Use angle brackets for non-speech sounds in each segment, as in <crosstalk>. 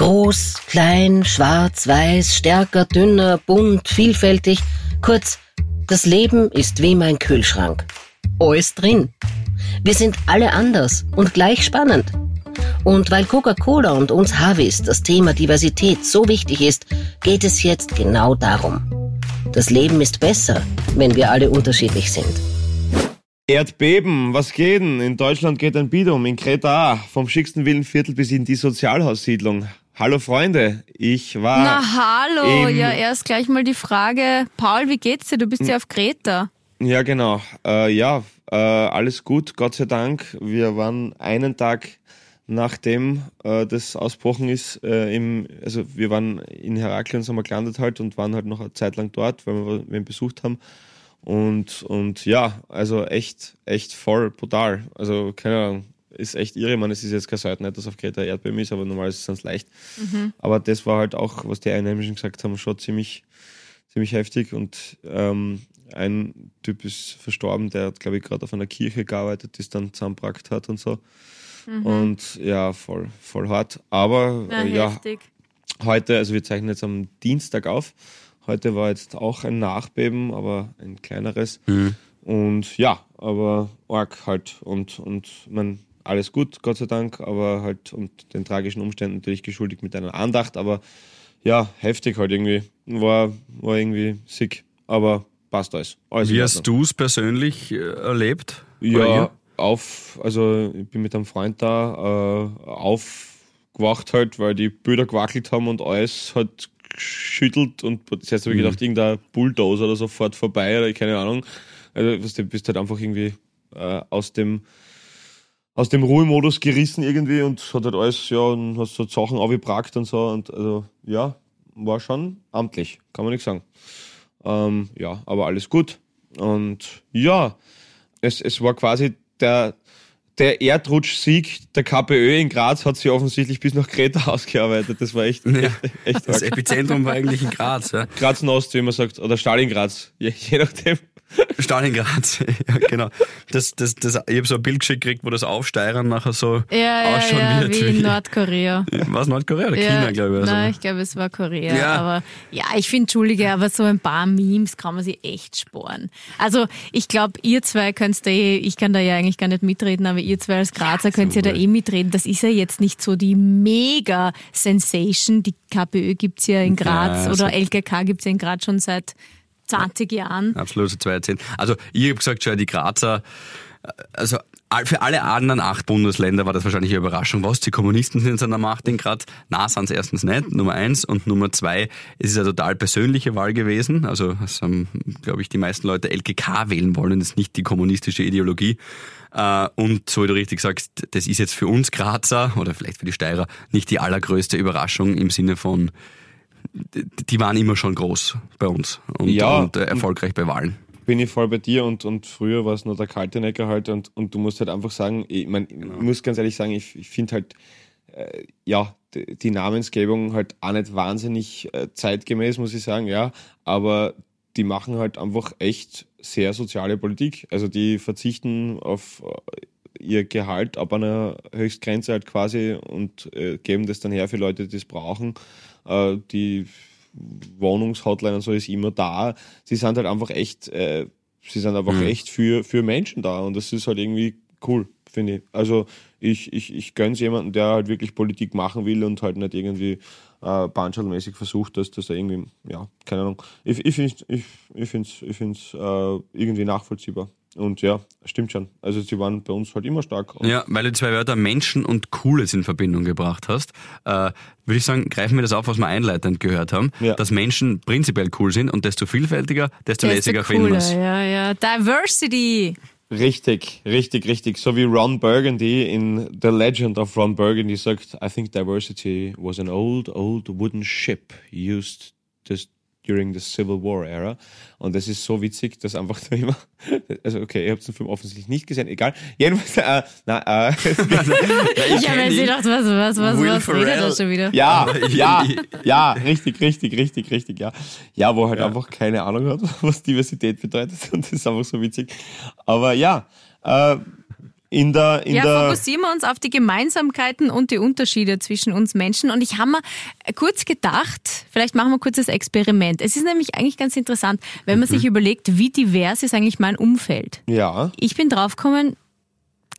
Groß, klein, schwarz, weiß, stärker, dünner, bunt, vielfältig. Kurz, das Leben ist wie mein Kühlschrank. Alles drin. Wir sind alle anders und gleich spannend. Und weil Coca-Cola und uns Harvis das Thema Diversität so wichtig ist, geht es jetzt genau darum. Das Leben ist besser, wenn wir alle unterschiedlich sind. Erdbeben, was geht denn? In Deutschland geht ein Bidum, in Kreta vom schicksten Villenviertel bis in die Sozialhaussiedlung. Hallo Freunde, ich war. Na hallo, ja erst gleich mal die Frage, Paul, wie geht's dir? Du bist ja auf Kreta. Ja genau, äh, ja, äh, alles gut, Gott sei Dank. Wir waren einen Tag nachdem äh, das ausbrochen ist, äh, im, also wir waren in Heraklion, sind wir gelandet halt und waren halt noch eine Zeit lang dort, weil wir wen besucht haben. Und, und ja, also echt, echt voll brutal. Also keine Ahnung, ist echt irre. Man, es ist jetzt kein Seiten, nicht, dass auf Kreta Erdbeben ist, aber normal ist es ganz leicht. Mhm. Aber das war halt auch, was die Einheimischen gesagt haben, schon ziemlich, ziemlich heftig. Und ähm, ein Typ ist verstorben, der hat, glaube ich, gerade auf einer Kirche gearbeitet, die es dann zusammengebracht hat und so. Mhm. Und ja, voll, voll hart. Aber ja, äh, ja heute, also wir zeichnen jetzt am Dienstag auf. Heute war jetzt auch ein Nachbeben, aber ein kleineres. Mhm. Und ja, aber arg halt. Und, und man, alles gut, Gott sei Dank, aber halt und den tragischen Umständen natürlich geschuldigt mit einer Andacht. Aber ja, heftig halt irgendwie. War, war irgendwie sick. Aber passt alles. alles Wie hast du es persönlich äh, erlebt? Ja, auf, also ich bin mit einem Freund da äh, aufgewacht halt, weil die Bilder gewackelt haben und alles hat geschüttelt und heißt, habe ich mhm. gedacht, irgendein Bulldozer oder sofort vorbei oder keine Ahnung. Also du bist halt einfach irgendwie äh, aus dem aus dem Ruhemodus gerissen irgendwie und hat halt alles, ja, und hast so Sachen aufgebrackt und so und also ja, war schon amtlich, kann man nicht sagen. Ähm, ja, aber alles gut. Und ja, es, es war quasi der, der Erdrutschsieg der KPÖ in Graz hat sich offensichtlich bis nach Kreta <laughs> ausgearbeitet. Das war echt, ja, echt, echt Das Epizentrum war eigentlich in Graz. Ja. Graz-Nost, wie man sagt, oder Stalingrad, je, je nachdem. <laughs> Stalingrad, <laughs> ja, genau. Das, das, das, ich habe so ein Bild geschickt, wo das Aufsteigern nachher so ja, ausschauen ja, wird. Wie, in Nordkorea. <laughs> War es Nordkorea oder ja, China, glaube ich? Also. Nein, ich glaube, es war Korea. Ja. Aber ja, ich finde, Entschuldige, aber so ein paar Memes kann man sich echt sporen. Also, ich glaube, ihr zwei könnt da eh, ich kann da ja eigentlich gar nicht mitreden, aber ihr zwei als Grazer ja, könnt ja da eh mitreden. Das ist ja jetzt nicht so die Mega-Sensation. Die KPÖ gibt's ja in Graz ja, oder LKK gibt's ja in Graz schon seit 20 Jahren. Absolut, so zwei Jahrzehnte. Also ich habe gesagt, schon die Grazer, also für alle anderen acht Bundesländer war das wahrscheinlich eine Überraschung. Was, die Kommunisten sind an der Macht in Graz? Na, sind es erstens nicht, Nummer eins. Und Nummer zwei, es ist eine total persönliche Wahl gewesen. Also es haben, glaube ich, die meisten Leute LKK wählen wollen, das ist nicht die kommunistische Ideologie. Äh, und so wie du richtig sagst, das ist jetzt für uns Grazer oder vielleicht für die Steirer nicht die allergrößte Überraschung im Sinne von die waren immer schon groß bei uns und, ja, und äh, erfolgreich bei Wahlen. Bin ich voll bei dir und, und früher war es nur der kalte Necker halt und, und du musst halt einfach sagen, ich, mein, genau. ich muss ganz ehrlich sagen, ich, ich finde halt, äh, ja, die, die, Namensgebung halt auch nicht wahnsinnig äh, zeitgemäß, muss ich sagen, ja, aber die machen halt einfach echt sehr soziale Politik. Also die verzichten auf äh, ihr Gehalt ab einer Höchstgrenze halt quasi und äh, geben das dann her für Leute, die es brauchen. Äh, die Wohnungshotline und so ist immer da. Sie sind halt einfach echt, äh, sie sind einfach mhm. echt für, für Menschen da und das ist halt irgendwie cool, finde ich. Also ich, ich, ich gönne es jemanden, der halt wirklich Politik machen will und halt nicht irgendwie äh, Banschal-mäßig versucht, dass, dass er irgendwie, ja, keine Ahnung. Ich, ich finde es ich, ich find's, ich find's, äh, irgendwie nachvollziehbar. Und ja, stimmt schon. Also sie waren bei uns halt immer stark. Ja, weil du zwei Wörter Menschen und Cooles in Verbindung gebracht hast, äh, würde ich sagen, greifen wir das auf, was wir einleitend gehört haben, ja. dass Menschen prinzipiell cool sind und desto vielfältiger, desto, desto lässiger finden wir es. Ja, ja. Diversity! Richtig, richtig, richtig. So wie Ron Burgundy in The Legend of Ron Burgundy sagt, I think diversity was an old, old wooden ship used just during the Civil War Era. Und das ist so witzig, dass einfach <laughs> da immer, also okay, ihr habt den Film offensichtlich nicht gesehen, egal. Jedenfalls, äh, na, äh, <laughs> <laughs> ich habe jetzt gedacht, was, was, was, Will was redet er schon wieder? Ja, ja, ja, richtig, richtig, richtig, richtig, ja. Ja, wo er halt ja. einfach keine Ahnung hat, was Diversität bedeutet und das ist einfach so witzig. Aber ja, äh, in der, in ja, der fokussieren wir uns auf die Gemeinsamkeiten und die Unterschiede zwischen uns Menschen. Und ich habe mir kurz gedacht, vielleicht machen wir kurz das Experiment. Es ist nämlich eigentlich ganz interessant, wenn man sich überlegt, wie divers ist eigentlich mein Umfeld. ja, Ich bin draufgekommen,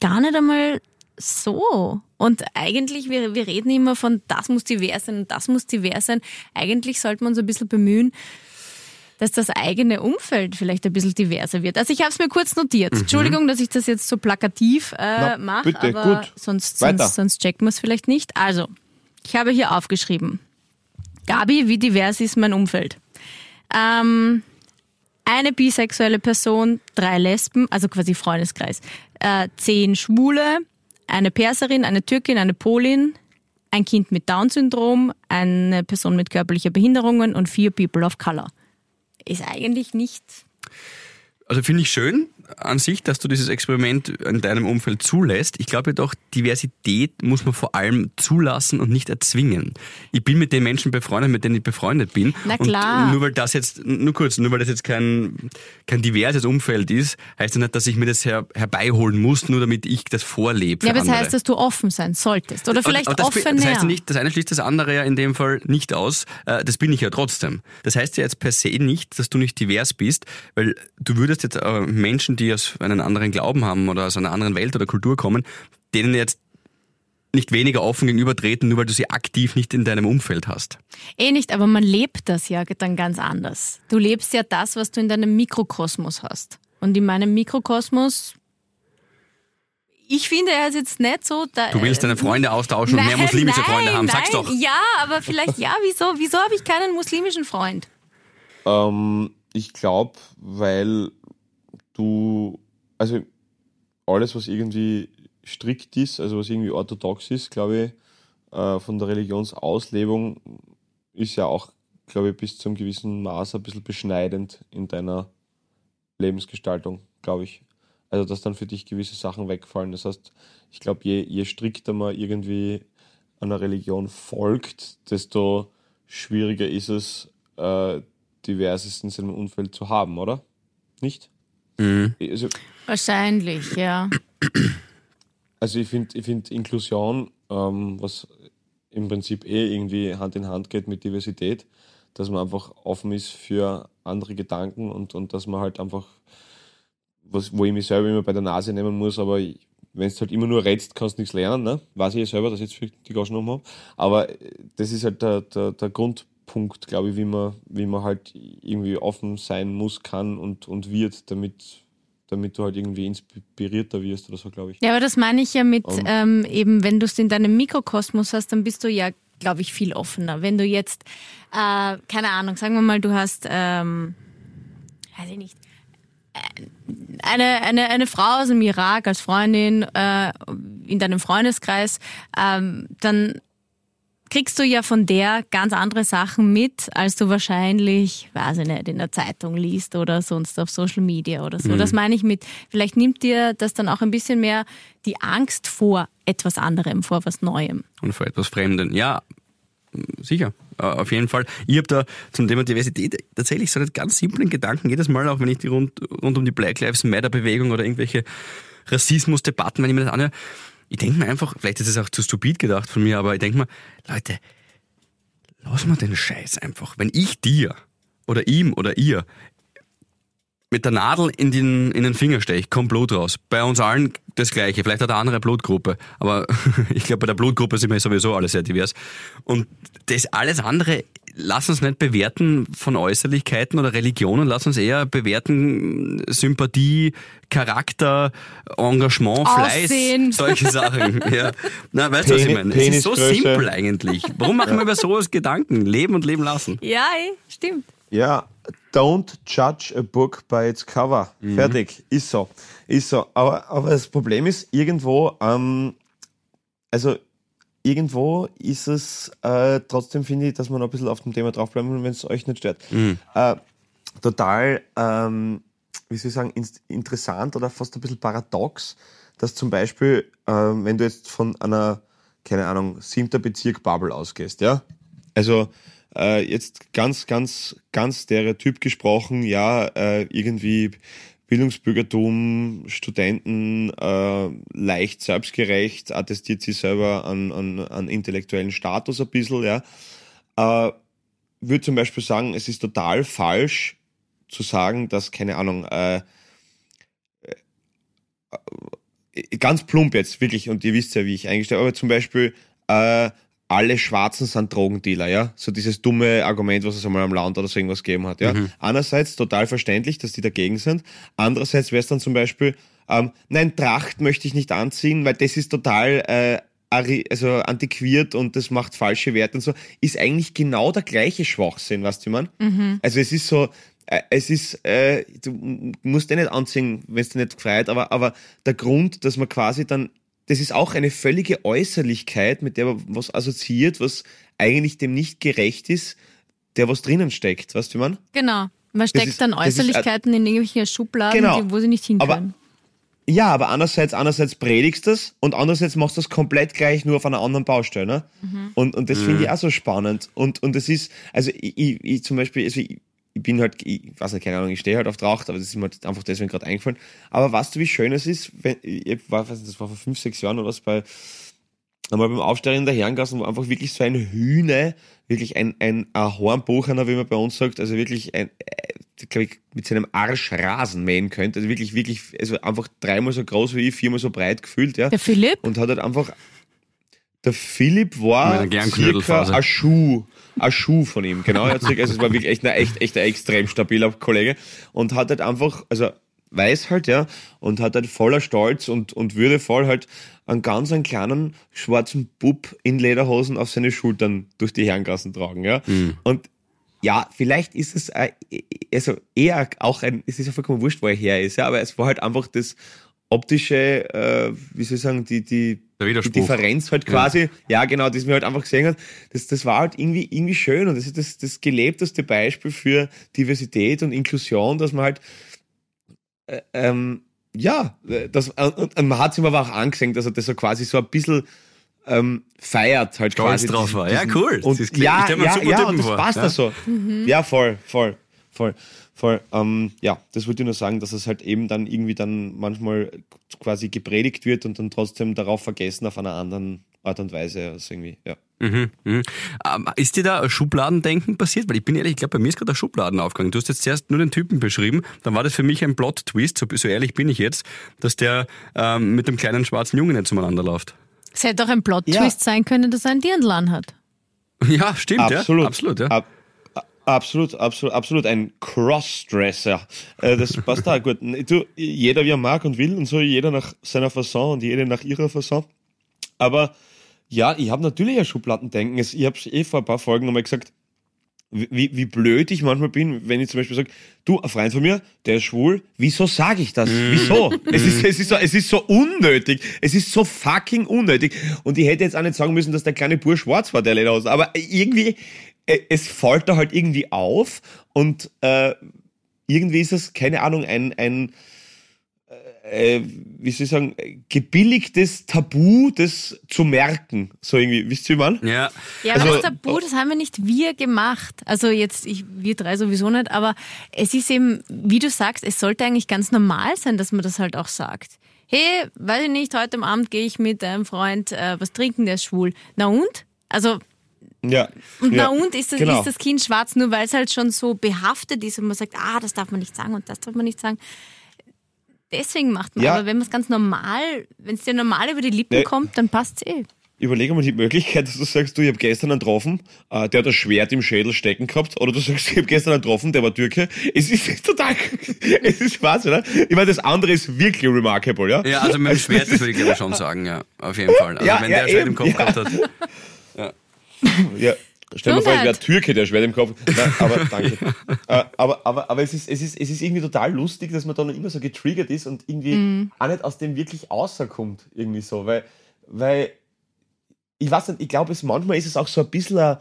gar nicht einmal so. Und eigentlich, wir, wir reden immer von, das muss divers sein und das muss divers sein. Eigentlich sollte man uns ein bisschen bemühen, dass das eigene Umfeld vielleicht ein bisschen diverser wird. Also ich habe es mir kurz notiert. Entschuldigung, dass ich das jetzt so plakativ äh, mache, aber gut. sonst, sonst, sonst checkt man es vielleicht nicht. Also, ich habe hier aufgeschrieben. Gabi, wie divers ist mein Umfeld? Ähm, eine bisexuelle Person, drei Lesben, also quasi Freundeskreis, äh, zehn Schwule, eine Perserin, eine Türkin, eine Polin, ein Kind mit Down-Syndrom, eine Person mit körperlicher Behinderungen und vier People of Color. Ist eigentlich nicht. Also finde ich schön an sich, dass du dieses Experiment in deinem Umfeld zulässt. Ich glaube jedoch, Diversität muss man vor allem zulassen und nicht erzwingen. Ich bin mit den Menschen befreundet, mit denen ich befreundet bin. Na klar. Und nur weil das jetzt, nur kurz, nur weil das jetzt kein, kein diverses Umfeld ist, heißt das nicht, dass ich mir das her, herbeiholen muss, nur damit ich das vorlebe. Ja, aber das andere. heißt, dass du offen sein solltest. Oder vielleicht Aber das, offener. Das heißt ja nicht, das eine schließt das andere ja in dem Fall nicht aus. Äh, Das bin ich ja trotzdem. Das heißt ja jetzt per se nicht, dass du nicht divers bist, weil du würdest jetzt äh, Menschen, die aus einem anderen Glauben haben oder aus einer anderen Welt oder Kultur kommen, denen jetzt nicht weniger offen gegenübertreten, nur weil du sie aktiv nicht in deinem Umfeld hast. Eh nicht, aber man lebt das ja dann ganz anders. Du lebst ja das, was du in deinem Mikrokosmos hast. Und in meinem Mikrokosmos, ich finde, er ist jetzt nicht so. Da, Du willst deine Freunde austauschen und mehr muslimische nein, Freunde haben. Sag's nein. doch. Ja, aber vielleicht ja. Wieso? Wieso habe ich keinen muslimischen Freund? ähm, ich glaube, weil du, also alles, was irgendwie strikt ist, also was irgendwie orthodox ist, glaube ich, äh, von der Religionsauslegung, ist ja auch, glaube ich, bis zu einem gewissen Maß ein bisschen beschneidend in deiner Lebensgestaltung, glaube ich. Also, dass dann für dich gewisse Sachen wegfallen. Das heißt, ich glaube, je, je strikter man irgendwie einer Religion folgt, desto schwieriger ist es, äh, Diverses in seinem Umfeld zu haben, oder? Nicht? Mhm. Also, Wahrscheinlich, ja. also ich finde ich find Inklusion, ähm, was im Prinzip eh irgendwie Hand in Hand geht mit Diversität, dass man einfach offen ist für andere Gedanken und, und dass man halt einfach, was, wo ich mich selber immer bei der Nase nehmen muss, aber wenn du halt immer nur redst, kannst du nichts lernen, ne? Weiß ich ja selber, dass ich jetzt für die Gaschen um habe. Aber äh, das ist halt der, der, der Grundpunkt, glaube ich, wie man, wie man halt irgendwie offen sein muss, kann und, und wird, damit, damit du halt irgendwie inspirierter wirst oder so, glaube ich. Ja, aber das meine ich ja mit Um. ähm, eben, wenn du es in deinem Mikrokosmos hast, dann bist du ja, glaube ich, viel offener. Wenn du jetzt, äh, keine Ahnung, sagen wir mal, du hast, ähm, weiß ich nicht, äh, eine, eine, eine Frau aus dem Irak als Freundin äh, in deinem Freundeskreis, ähm, dann kriegst du ja von der ganz andere Sachen mit, als du wahrscheinlich, weiß ich nicht, in der Zeitung liest oder sonst auf Social Media oder so. Das meine ich mit, vielleicht nimmt dir das dann auch ein bisschen mehr die Angst vor etwas anderem, vor was Neuem. Und vor etwas Fremden. Ja, sicher, auf jeden Fall. Ich habe da zum Thema Diversität tatsächlich so einen ganz simplen Gedanken, jedes Mal, auch wenn ich die rund, rund um die Black Lives Matter Bewegung oder irgendwelche Rassismusdebatten, wenn ich mir das anhöre, ich denke mir einfach, vielleicht ist es auch zu stupid gedacht von mir, aber ich denke mir, Leute, lass mal den Scheiß einfach. Wenn ich dir oder ihm oder ihr mit der Nadel in den, in den Finger steche, kommt Blut raus. Bei uns allen das Gleiche. Vielleicht hat eine andere Blutgruppe. Aber <laughs> ich glaube, bei der Blutgruppe sind wir sowieso alle sehr divers. Und das alles andere, lass uns nicht bewerten von Äußerlichkeiten oder Religionen, lass uns eher bewerten Sympathie, Charakter, Engagement, Fleiß, Aussehen. solche Sachen. <laughs> Ja. Na, weißt du, was ich meine? Es ist so simpel eigentlich. Warum machen wir über sowas Gedanken? Leben und leben lassen. Ja, eh, stimmt. Ja, don't judge a book by its cover. Fertig. Ist so. Ist so. Aber, aber das Problem ist, irgendwo, ähm, also irgendwo ist es äh, trotzdem, finde ich, dass man noch ein bisschen auf dem Thema draufbleiben will, wenn es euch nicht stört. Äh, total, ähm, wie soll ich sagen, ins- interessant oder fast ein bisschen paradox, dass zum Beispiel, ähm, wenn du jetzt von einer, keine Ahnung, siebter Bezirk Bubble ausgehst, ja, also äh, jetzt ganz, ganz, ganz stereotyp gesprochen, ja, äh, irgendwie Bildungsbürgertum, Studenten, äh, leicht selbstgerecht, attestiert sie selber an, an, an intellektuellen Status ein bisschen, ja. Äh, würde zum Beispiel sagen, es ist total falsch zu sagen, dass, keine Ahnung, äh, äh, ganz plump jetzt, wirklich, und ihr wisst ja, wie ich eingestellt aber zum Beispiel, äh, alle Schwarzen sind Drogendealer, ja? So dieses dumme Argument, was es einmal am Land oder so irgendwas gegeben hat, ja? Mhm. Einerseits total verständlich, dass die dagegen sind. Andererseits wäre es dann zum Beispiel, ähm, nein, Tracht möchte ich nicht anziehen, weil das ist total äh, also antiquiert und das macht falsche Werte und so, ist eigentlich genau der gleiche Schwachsinn, weißt du, man? Mhm. Also es ist so, äh, es ist, äh, du musst eh nicht anziehen, wenn es dir nicht gefreut, aber, aber der Grund, dass man quasi dann das ist auch eine völlige Äußerlichkeit, mit der man was assoziiert, was eigentlich dem nicht gerecht ist, der was drinnen steckt. Weißt du, wie man? Genau. Man steckt ist, dann Äußerlichkeiten ist, in irgendwelche Schubladen, genau. die, wo sie nicht hinkommen. Ja, aber andererseits, andererseits predigst du das und andererseits machst du das komplett gleich nur auf einer anderen Baustelle. Ne? Mhm. Und, und das mhm. finde ich auch so spannend. Und, und das ist, also ich, ich, ich zum Beispiel, also ich, ich bin halt, ich weiß nicht, keine Ahnung, ich stehe halt auf Tracht, aber das ist mir halt einfach deswegen gerade eingefallen. Aber weißt du, wie schön es ist, wenn, ich war, weiß nicht, das war vor fünf, sechs Jahren oder was bei, einmal beim Aufsteigen in der Herrengasse, wo einfach wirklich so ein Hühne, wirklich ein, ein Hornbuchener, wie man bei uns sagt, also wirklich ein, äh, glaube ich, mit seinem Arsch Rasen mähen könnte. Also wirklich, wirklich, also einfach dreimal so groß wie ich, viermal so breit gefühlt, ja. Der Philipp? Und hat halt einfach, der Philipp war circa ein Schuh, ein Schuh von ihm, genau. Also es war wirklich echt, ein, echt, echt ein extrem stabiler Kollege und hat halt einfach, also weiß halt, ja, und hat halt voller Stolz und, und würdevoll halt einen ganz einen kleinen schwarzen Bub in Lederhosen auf seine Schultern durch die Herrengassen tragen, ja. Mhm. Und ja, vielleicht ist es also eher auch ein, es ist ja vollkommen wurscht, wo er her ist, ja, aber es war halt einfach das optische, äh, wie soll ich sagen, die, die, die Differenz halt quasi, ja. ja. genau, das mir halt einfach gesehen hat, das, das war halt irgendwie, irgendwie schön und das ist das, das gelebteste Beispiel für Diversität und Inklusion, dass man halt, äh, ähm, ja, das, und, und man hat es ihm aber auch angesehen, dass er das so quasi so ein bisschen ähm, feiert halt Stolz quasi. drauf diesen, war, ja cool. Und, ja, ja, ja, und das passt ja. da so. Mhm. Ja, voll, voll, voll. Voll. Ähm, ja, das wollte ich nur sagen, dass es halt eben dann irgendwie dann manchmal quasi gepredigt wird und dann trotzdem darauf vergessen auf einer anderen Art und Weise. Also irgendwie, ja. Mhm, mhm. Ähm, ist dir da Schubladendenken passiert? Weil ich bin ehrlich, ich glaube, bei mir ist gerade ein Schubladen aufgegangen. Du hast jetzt zuerst nur den Typen beschrieben, dann war das für mich ein Plot-Twist, so, so, ehrlich bin ich jetzt, dass der ähm, mit dem kleinen schwarzen Jungen nicht zueinander läuft. Es hätte auch ein Plot-Twist ja. sein können, dass er einen Dirndl hat. Ja, stimmt, absolut. ja. Absolut, ja. Ab Absolut, absolut, absolut ein Crossdresser. Äh, das passt da gut. Du, jeder wie er mag und will und so, jeder nach seiner Fasson und jede nach ihrer Fasson. Aber ja, ich habe natürlich ein Schubladendenken. Ich habe es eh vor ein paar Folgen nochmal gesagt, wie, wie blöd ich manchmal bin, wenn ich zum Beispiel sage, du, ein Freund von mir, der ist schwul, wieso sage ich das? Mm. Wieso? <laughs> es, ist, es, ist so, es ist so unnötig. Es ist so fucking unnötig. Und ich hätte jetzt auch nicht sagen müssen, dass der kleine Bursch schwarz war, der Lederhose. Aber irgendwie, es fällt da halt irgendwie auf und äh, irgendwie ist es, keine Ahnung, ein, ein äh, wie soll ich sagen, gebilligtes Tabu, das zu merken. So irgendwie, wisst ihr, wie man? Ja. Ja, also, das Tabu, das haben wir nicht wir gemacht. Also jetzt, ich, wir drei sowieso nicht, aber es ist eben, wie du sagst, es sollte eigentlich ganz normal sein, dass man das halt auch sagt. Hey, weiß ich nicht, heute am Abend gehe ich mit einem Freund äh, was trinken, der ist schwul. Na und? Also ja. Und ja, na und ist das, genau. ist das Kind schwarz, nur weil es halt schon so behaftet ist und man sagt, ah, das darf man nicht sagen und das darf man nicht sagen. Deswegen macht man. Ja. Aber wenn man es ganz normal, wenn es dir normal über die Lippen nee. kommt, dann passt es eh. Überlege mal die Möglichkeit, dass du sagst, du, ich habe gestern einen getroffen, äh, der hat ein Schwert im Schädel stecken gehabt, oder du sagst, ich habe gestern einen getroffen, der war Türke. Es ist <laughs> total, es ist Spaß, oder? Ich meine, das andere ist wirklich remarkable, ja? Ja, also mit dem Schwert, das würde ich glaube schon sagen, ja, auf jeden Fall. Also ja, wenn ja, der ein Schwert im Kopf gehabt hat. Ja. ja. Stell dir vor, ich wäre Türke, der Schwert im Kopf. Nein, aber <laughs> danke. äh, aber aber, aber es, ist, es, ist, es ist irgendwie total lustig, dass man dann immer so getriggert ist und irgendwie mm. auch nicht aus dem wirklich außerkommt. Irgendwie so. Weil, weil ich weiß nicht, ich glaube, manchmal ist es auch so ein bisschen eine,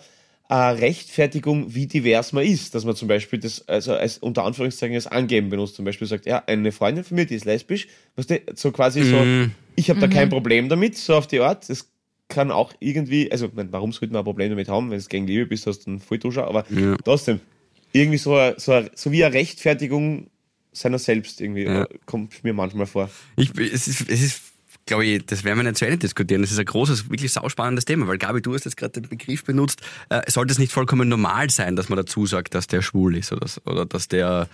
eine Rechtfertigung, wie divers man ist. Dass man zum Beispiel das, also als unter Anführungszeichen als Angeben benutzt, zum Beispiel sagt, ja, eine Freundin von mir, die ist lesbisch, weißt du, so quasi mm. so, mhm. ich habe da kein mhm. Problem damit, so auf die Art. Das kann auch irgendwie, also warum sollte man ein Problem damit haben, wenn es gegen Liebe bist, hast du einen Volltuscher, aber ja. trotzdem, irgendwie so, so, so wie eine Rechtfertigung seiner selbst irgendwie, Ja. kommt mir manchmal vor. Ich, es ist, es ist glaube ich, das werden wir nicht zu Ende diskutieren. Das ist ein großes, wirklich sauspannendes Thema, weil Gabi, du hast jetzt gerade den Begriff benutzt. Äh, sollte es nicht vollkommen normal sein, dass man dazu sagt, dass der schwul ist oder, oder dass der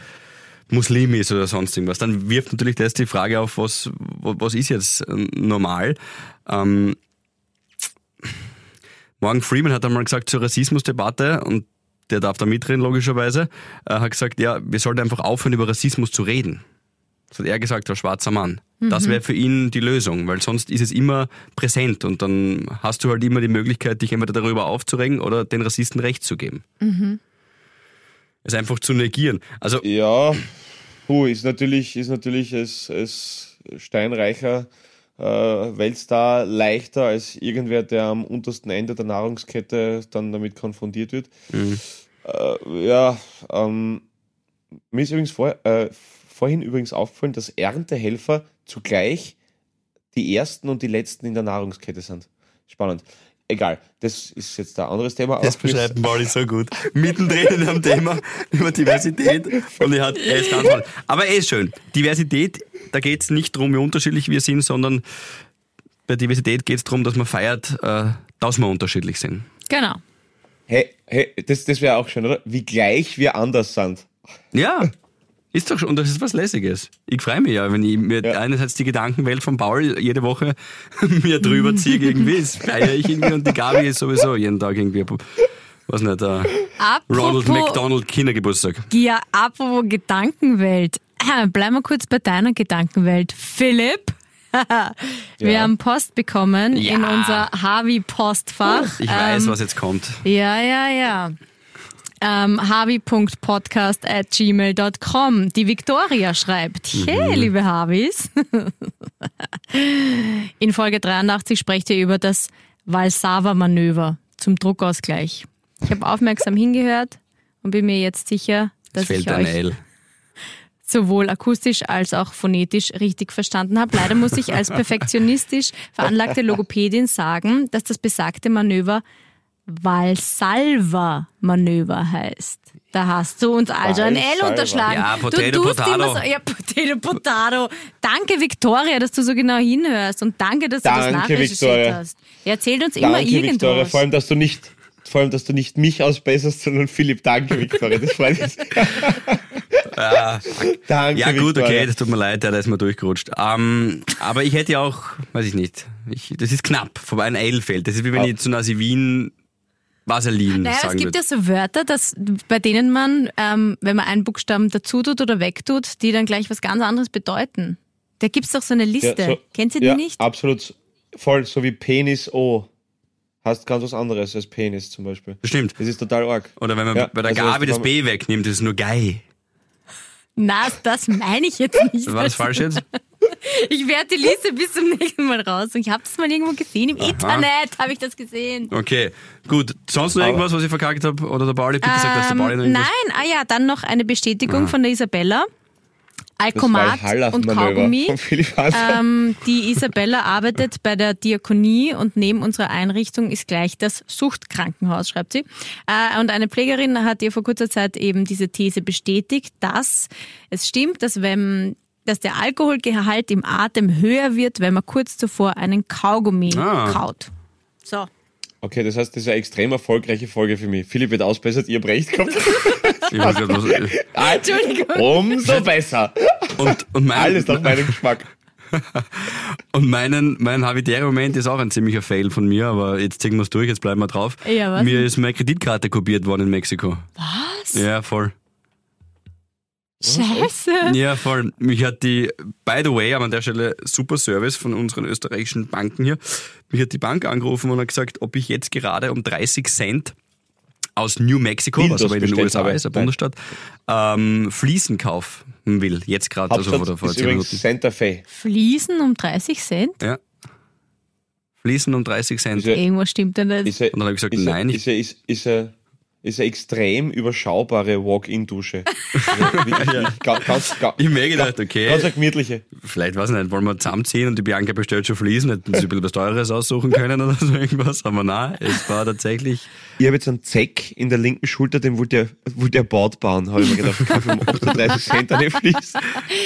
Muslim ist oder sonst irgendwas? Dann wirft natürlich das die Frage auf, was, was ist jetzt normal? Ähm, Morgan Freeman hat einmal gesagt zur Rassismusdebatte und der darf da mitreden, logischerweise, äh, hat gesagt, ja, wir sollten einfach aufhören, über Rassismus zu reden. Das hat er gesagt, der schwarzer Mann. Das wäre für ihn die Lösung, weil sonst ist es immer präsent und dann hast du halt immer die Möglichkeit, dich entweder darüber aufzuregen oder den Rassisten recht zu geben. Es einfach zu negieren. Also, Ja, hu, ist natürlich, ist natürlich als, als steinreicher äh, Weltstar leichter als irgendwer, der am untersten Ende der Nahrungskette dann damit konfrontiert wird. Äh, ja, ähm, mir ist übrigens vor, äh, vorhin übrigens aufgefallen, dass Erntehelfer zugleich die ersten und die letzten in der Nahrungskette sind. Spannend. Egal, das ist jetzt ein anderes Thema. das beschreibt Pauli so gut. Mittendrin in einem Thema über Diversität und er hat, er ist ganz toll. Aber eh schön. Diversität, da geht es nicht darum, wie unterschiedlich wir sind, sondern bei Diversität geht es darum, dass man feiert, äh, dass wir unterschiedlich sind. Genau. Hey, hey, das, das wäre auch schön, oder? Wie gleich wir anders sind. Ja, ist doch schon, und das ist was Lässiges. Ich freue mich ja, wenn ich mir Ja. einerseits die Gedankenwelt von Paul jede Woche <laughs> mir drüber ziehe irgendwie, <laughs> das feiere ich irgendwie und die Gabi ist sowieso jeden Tag irgendwie, was nicht, äh, Ronald McDonald Kindergeburtstag. ja, apropos Gedankenwelt. Bleiben wir kurz bei deiner Gedankenwelt. Philipp, <laughs> wir Ja. haben Post bekommen Ja. in unser Harvey-Postfach. Ich weiß, Ähm, was jetzt kommt. Ja, ja, ja. Ähm, harvey.podcast at gmail.com. Die Victoria schreibt, hey, liebe Harveys. <laughs> In Folge 83 sprecht ihr über das Valsava-Manöver zum Druckausgleich. Ich habe aufmerksam hingehört und bin mir jetzt sicher, Es dass fehlt ich euch L. <laughs> sowohl akustisch als auch phonetisch richtig verstanden habe. Leider muss ich als <laughs> perfektionistisch veranlagte Logopädin sagen, dass das besagte Manöver Valsalva-Manöver heißt. Da hast du uns also ein L unterschlagen. Ja, du Potato, tust Potato. immer so, ja, Potato, Potato. Danke, Victoria, dass du so genau hinhörst und danke, dass du das Danke, nachrecherchiert Victoria. hast. Er erzählt uns immer Danke, Victoria. irgendwas. Vor allem, dass du nicht, vor allem, dass du nicht mich ausbesserst, sondern Philipp. Danke, Victoria. Das freut mich. <laughs> Danke, Ja gut, Victoria. okay, das tut mir leid, ja, da ist mir durchgerutscht. Ähm, aber ich hätte ja auch, weiß ich nicht, ich, das ist knapp, vorbei ein L fällt. Das ist wie wenn Ah. ich zu Nasi Wien Vaseline Naja, es sagen gibt würde. ja so Wörter, dass, bei denen man, ähm, wenn man einen Buchstaben dazu tut oder wegtut, die dann gleich was ganz anderes bedeuten. Da gibt's doch so eine Liste. Ja, so- Kennt ihr ja, die nicht? Absolut. Voll, so wie Penis O. Hast ganz was anderes als Penis zum Beispiel. Stimmt. Das ist total arg. Oder wenn man Ja, bei der also Gabi das- das B wegnimmt, ist es nur geil. Na, das meine ich jetzt nicht. War das falsch jetzt? Ich werde die Liste bis zum nächsten Mal raus. Ich habe das mal irgendwo gesehen. Im Internet habe ich das gesehen. Okay, gut. Sonst noch Aber- irgendwas, was ich verkackt habe? Oder der Pauli? Bitte sag, dass der Pauli noch Ähm, irgendwas... nein, ah ja, dann noch eine Bestätigung von der Isabella. Alkomat und Kaugummi. <laughs> Ähm, die Isabella arbeitet bei der Diakonie und neben unserer Einrichtung ist gleich das Suchtkrankenhaus, schreibt sie. Äh, und eine Pflegerin hat ihr vor kurzer Zeit eben diese These bestätigt, dass es stimmt, dass wenn dass der Alkoholgehalt im Atem höher wird, wenn man kurz zuvor einen Kaugummi Ah. kaut. So. Okay, das heißt, das ist eine extrem erfolgreiche Folge für mich. Philipp wird ausbessert, ihr habt recht gehabt. <laughs> Ich weiß grad, was, Entschuldigung. Umso besser. und, und mein, Alles nach meinem Geschmack. <laughs> Und meinen, mein Habitäre-Moment ist auch ein ziemlicher Fail von mir, aber jetzt ziehen wir es durch, jetzt bleiben wir drauf. Ja, was Mir ist meine Kreditkarte kopiert worden in Mexiko. Was? Ja, voll. Scheiße. Ja, voll. Mich hat die, by the way, aber an der Stelle super Service von unseren österreichischen Banken hier. Mich hat die Bank angerufen und hat gesagt, ob ich jetzt gerade um 30 Cent aus New Mexico, was Dildos aber in den USA ist, eine. Bundesstadt, ähm, Fliesen kaufen will. Jetzt gerade, also vor, vor ist 10 übrigens Minuten. Santa Fe. Fliesen um 30 Cent? Ja. Fliesen um 30 Cent. Ist er, Irgendwas stimmt da nicht. er, Und dann habe ich gesagt, ist er, nein, ich ist er, ist, ist er, ist eine extrem überschaubare Walk-in-Dusche. Also, <laughs> ich mir gedacht, okay. Ganz eine gemütliche. Vielleicht, weiß ich nicht, wollen wir zusammenziehen und die Bianca bestellt schon Fliesen, hätten sie ein bisschen was Teures aussuchen können oder so irgendwas. Aber nein, es war tatsächlich. Ich habe jetzt einen Zeck in der linken Schulter, den wollte der, wollte der Bord bauen, habe ich mir gedacht, kann ich <laughs> um 38 Cent eine Fliesen.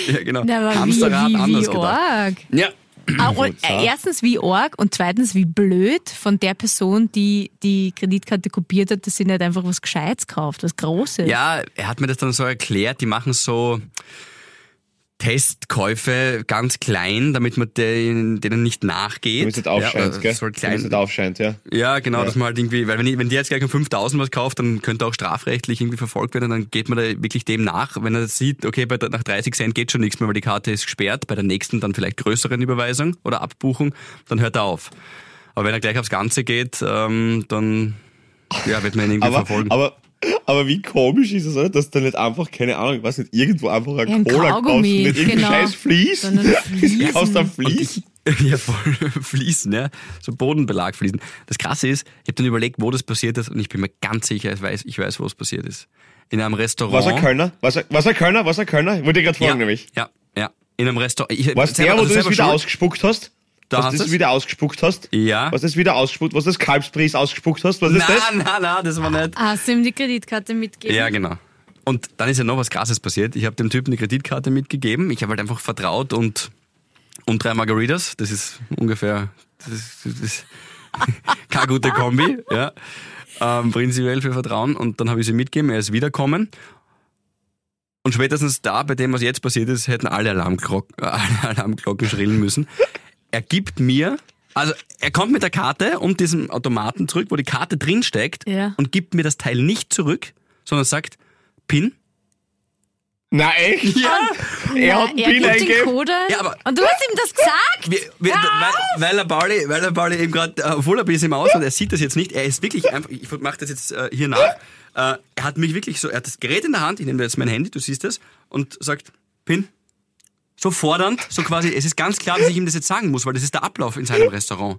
Ja, genau. Na, aber Hamsterrad wie, wie, anders wie gedacht. Ja, Und, äh, erstens wie arg und zweitens wie blöd von der Person, die die Kreditkarte kopiert hat, dass sie nicht einfach was Gescheites kauft, was Großes. Ja, er hat mir das dann so erklärt, die machen so Testkäufe ganz klein, damit man denen, denen nicht nachgeht. Damit es nicht aufscheint, ja, gell? Soll Damit es klein, nicht aufscheint, ja. ja, genau, Ja. dass man halt irgendwie, weil wenn, ich, wenn der jetzt gleich um 5000 was kauft, dann könnte auch strafrechtlich irgendwie verfolgt werden, dann geht man da wirklich dem nach. Wenn er sieht, okay, bei nach 30 Cent geht schon nichts mehr, weil die Karte ist gesperrt, bei der nächsten dann vielleicht größeren Überweisung oder Abbuchung, dann hört er auf. Aber wenn er gleich aufs Ganze geht, ähm, dann ja, wird man ihn irgendwie Aber, verfolgen. aber, aber wie komisch ist es, oder? dass du nicht einfach, keine Ahnung, ich weiß nicht, irgendwo einfach ein Ja, ein Cola kaufst nicht irgendein genau. scheiß Fließ. Du kaufst ein Fließ. Ja, voll Fliesen, ja. So Bodenbelag Fliesen. Das Krasse ist, ich habe dann überlegt, wo das passiert ist und ich bin mir ganz sicher, ich weiß, ich weiß wo es passiert ist. In einem Restaurant. Was ein Kölner? Was ein, was ein Kölner? Was ein Kölner? Ich wollte dich gerade fragen, ja, nämlich. Ja, ja. In einem Restaurant. Ich, Was der, wo also du das wieder schuld. ausgespuckt hast? Da was hast du das wieder ausgespuckt hast? Ja. Was das wieder ausgespuckt, was das Kalbspries ausgespuckt hast? Was ist das? Nein, nein, nein, das war nicht. Hast du ihm die Kreditkarte mitgegeben? Ja, genau. Und dann ist ja noch was Krasses passiert. Ich habe dem Typen eine Kreditkarte mitgegeben. Ich habe halt einfach vertraut und, und drei Margaritas. Das ist ungefähr, das ist, das ist <laughs> keine gute Kombi, ja. Ähm, prinzipiell für Vertrauen. Und dann habe ich sie mitgegeben. Er ist wiederkommen. Und spätestens da, bei dem, was jetzt passiert ist, hätten alle Alarmglocken, <laughs> alle Alarmglocken schrillen müssen. Er gibt mir, also er kommt mit der Karte und diesem Automaten zurück, wo die Karte drin steckt Ja. und gibt mir das Teil nicht zurück, sondern sagt, PIN. Na echt? Ja. Er hat er PIN eingegeben. Ja, aber- und du hast ihm das gesagt? Wir, wir, weil, weil, der Pauli, weil der Pauli eben gerade, äh, er ein bisschen im Ausland, er sieht das jetzt nicht, er ist wirklich einfach, ich mache das jetzt äh, hier nach, äh, er hat mich wirklich so, er hat das Gerät in der Hand, ich nehme jetzt mein Handy, du siehst es, und sagt, PIN. So fordernd, so quasi, es ist ganz klar, dass ich ihm das jetzt sagen muss, weil das ist der Ablauf in seinem Restaurant.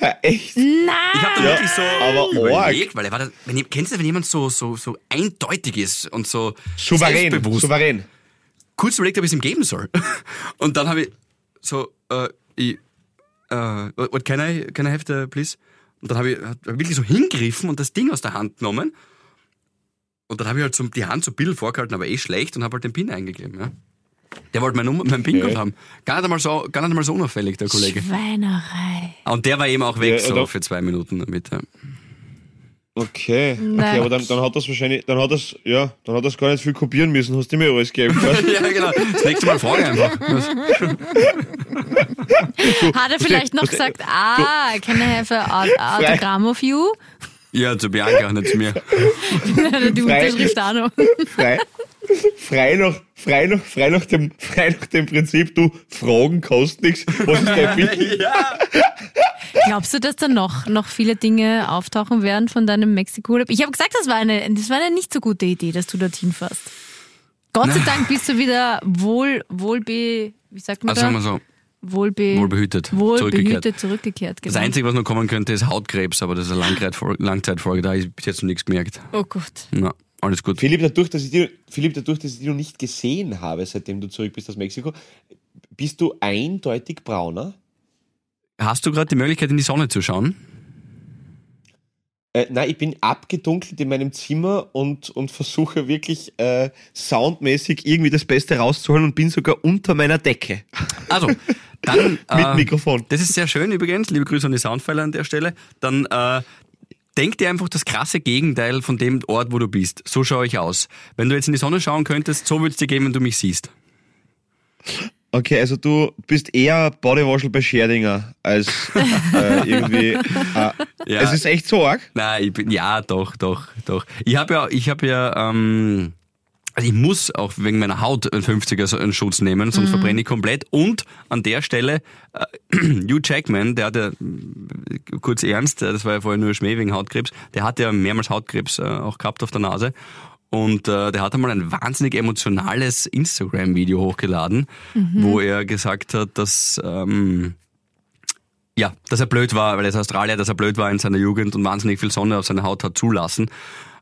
Ja, echt? Nein! Ich habe dann Ja, wirklich so aber überlegt, weil er war da, wenn, kennst du das, wenn jemand so, so, so eindeutig ist und so Souverän. selbstbewusst? Souverän. kurz überlegt, ob ich es ihm geben soll. <laughs> Und dann habe ich so, äh, ich, äh, what can I, can I have the, please? Und dann habe ich, hab ich wirklich so hingegriffen und das Ding aus der Hand genommen. Und dann habe ich halt so die Hand so ein bisschen vorgehalten, aber eh schlecht und habe halt den PIN eingegeben, ja. Der wollte mein, Nummer, mein PIN-Code Okay. haben. Gar nicht, einmal so, gar nicht einmal so unauffällig, der Kollege. Schweinerei. Und der war eben auch weg, Ja, so für zwei Minuten damit. Ja. Okay. Nein. Okay, aber dann, dann hat das wahrscheinlich, dann hat das, ja, dann hat das gar nicht viel kopieren müssen, hast du mir alles gegeben. du? <laughs> ja, genau. Das nächste Mal frage einfach. <laughs> Hat er vielleicht noch gesagt, ah, can I have a <laughs> autogramm of you? Ja, zu Bianca, nicht zu mir. die Frei- Unterschrift auch noch. frei, frei nach, frei nach, frei nach dem, frei nach dem Prinzip, du, Fragen kostet nichts. Was ist dein <laughs> ja. Glaubst du, dass da noch, noch viele Dinge auftauchen werden von deinem Mexiko-Urlaub? Ich habe gesagt, das war, eine, das war eine nicht so gute Idee, dass du dorthin fährst. Gott sei Dank bist du wieder wohl, wohlbe, wie sagt man Also sagen wir da? so, Wohlbe, wohlbehütet, wohlbehütet zurückgekehrt. Das genau. Einzige, was noch kommen könnte, ist Hautkrebs, aber das ist eine Langzeit- Langzeitfolge, da habe ich bis jetzt noch nichts gemerkt. Oh Gott. Na, alles gut. Philipp, dadurch, dass ich dir, Philipp, dadurch, dass ich dich noch nicht gesehen habe, seitdem du zurück bist aus Mexiko, bist du eindeutig brauner? Hast du gerade die Möglichkeit, in die Sonne zu schauen? Äh, nein, ich bin abgedunkelt in meinem Zimmer und, und versuche wirklich äh, soundmäßig irgendwie das Beste rauszuholen und bin sogar unter meiner Decke. Also, <laughs> dann... Mit äh, Mikrofon. Das ist sehr schön übrigens. Liebe Grüße an die Soundpfeiler an der Stelle. Dann äh, denk dir einfach das krasse Gegenteil von dem Ort, wo du bist. So schaue ich aus. Wenn du jetzt in die Sonne schauen könntest, so würde es dir gehen, wenn du mich siehst. Okay, also du bist eher Bodywash bei Scherdinger als <laughs> äh, irgendwie. Äh, Ja. Es ist echt so arg. Nein, ich bin, ja, doch, doch, doch. Ich habe ja, ich habe ja, ähm, also ich muss auch wegen meiner Haut einen 50er so einen Schutz nehmen, sonst verbrenne ich komplett. Und an der Stelle, äh, <clears throat> Hugh Jackman, der hatte, äh, kurz ernst, äh, das war ja vorher nur Schmäh wegen Hautkrebs, der hat ja mehrmals Hautkrebs äh, auch gehabt auf der Nase. Und äh, der hat einmal ein wahnsinnig emotionales Instagram-Video hochgeladen, wo er gesagt hat, dass ähm, Ja, dass er blöd war, weil er ist Australier, dass er blöd war in seiner Jugend und wahnsinnig viel Sonne auf seiner Haut hat zulassen.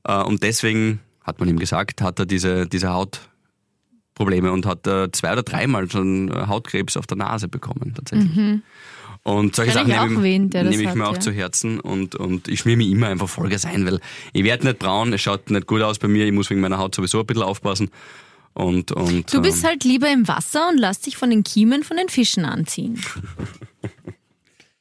Äh, und deswegen, hat man ihm gesagt, hat er diese, diese Hautprobleme und hat äh, zwei oder dreimal schon äh, Hautkrebs auf der Nase bekommen, tatsächlich. Mhm. Und solche ich Sachen nehme, nehme ich hat, mir auch ja. zu Herzen und, und ich schmier mich immer einfach Vollgas ein, weil ich werde nicht braun, es schaut nicht gut aus bei mir, ich muss wegen meiner Haut sowieso ein bisschen aufpassen. Und, und, Du bist ähm, halt lieber im Wasser und lass dich von den Kiemen von den Fischen anziehen.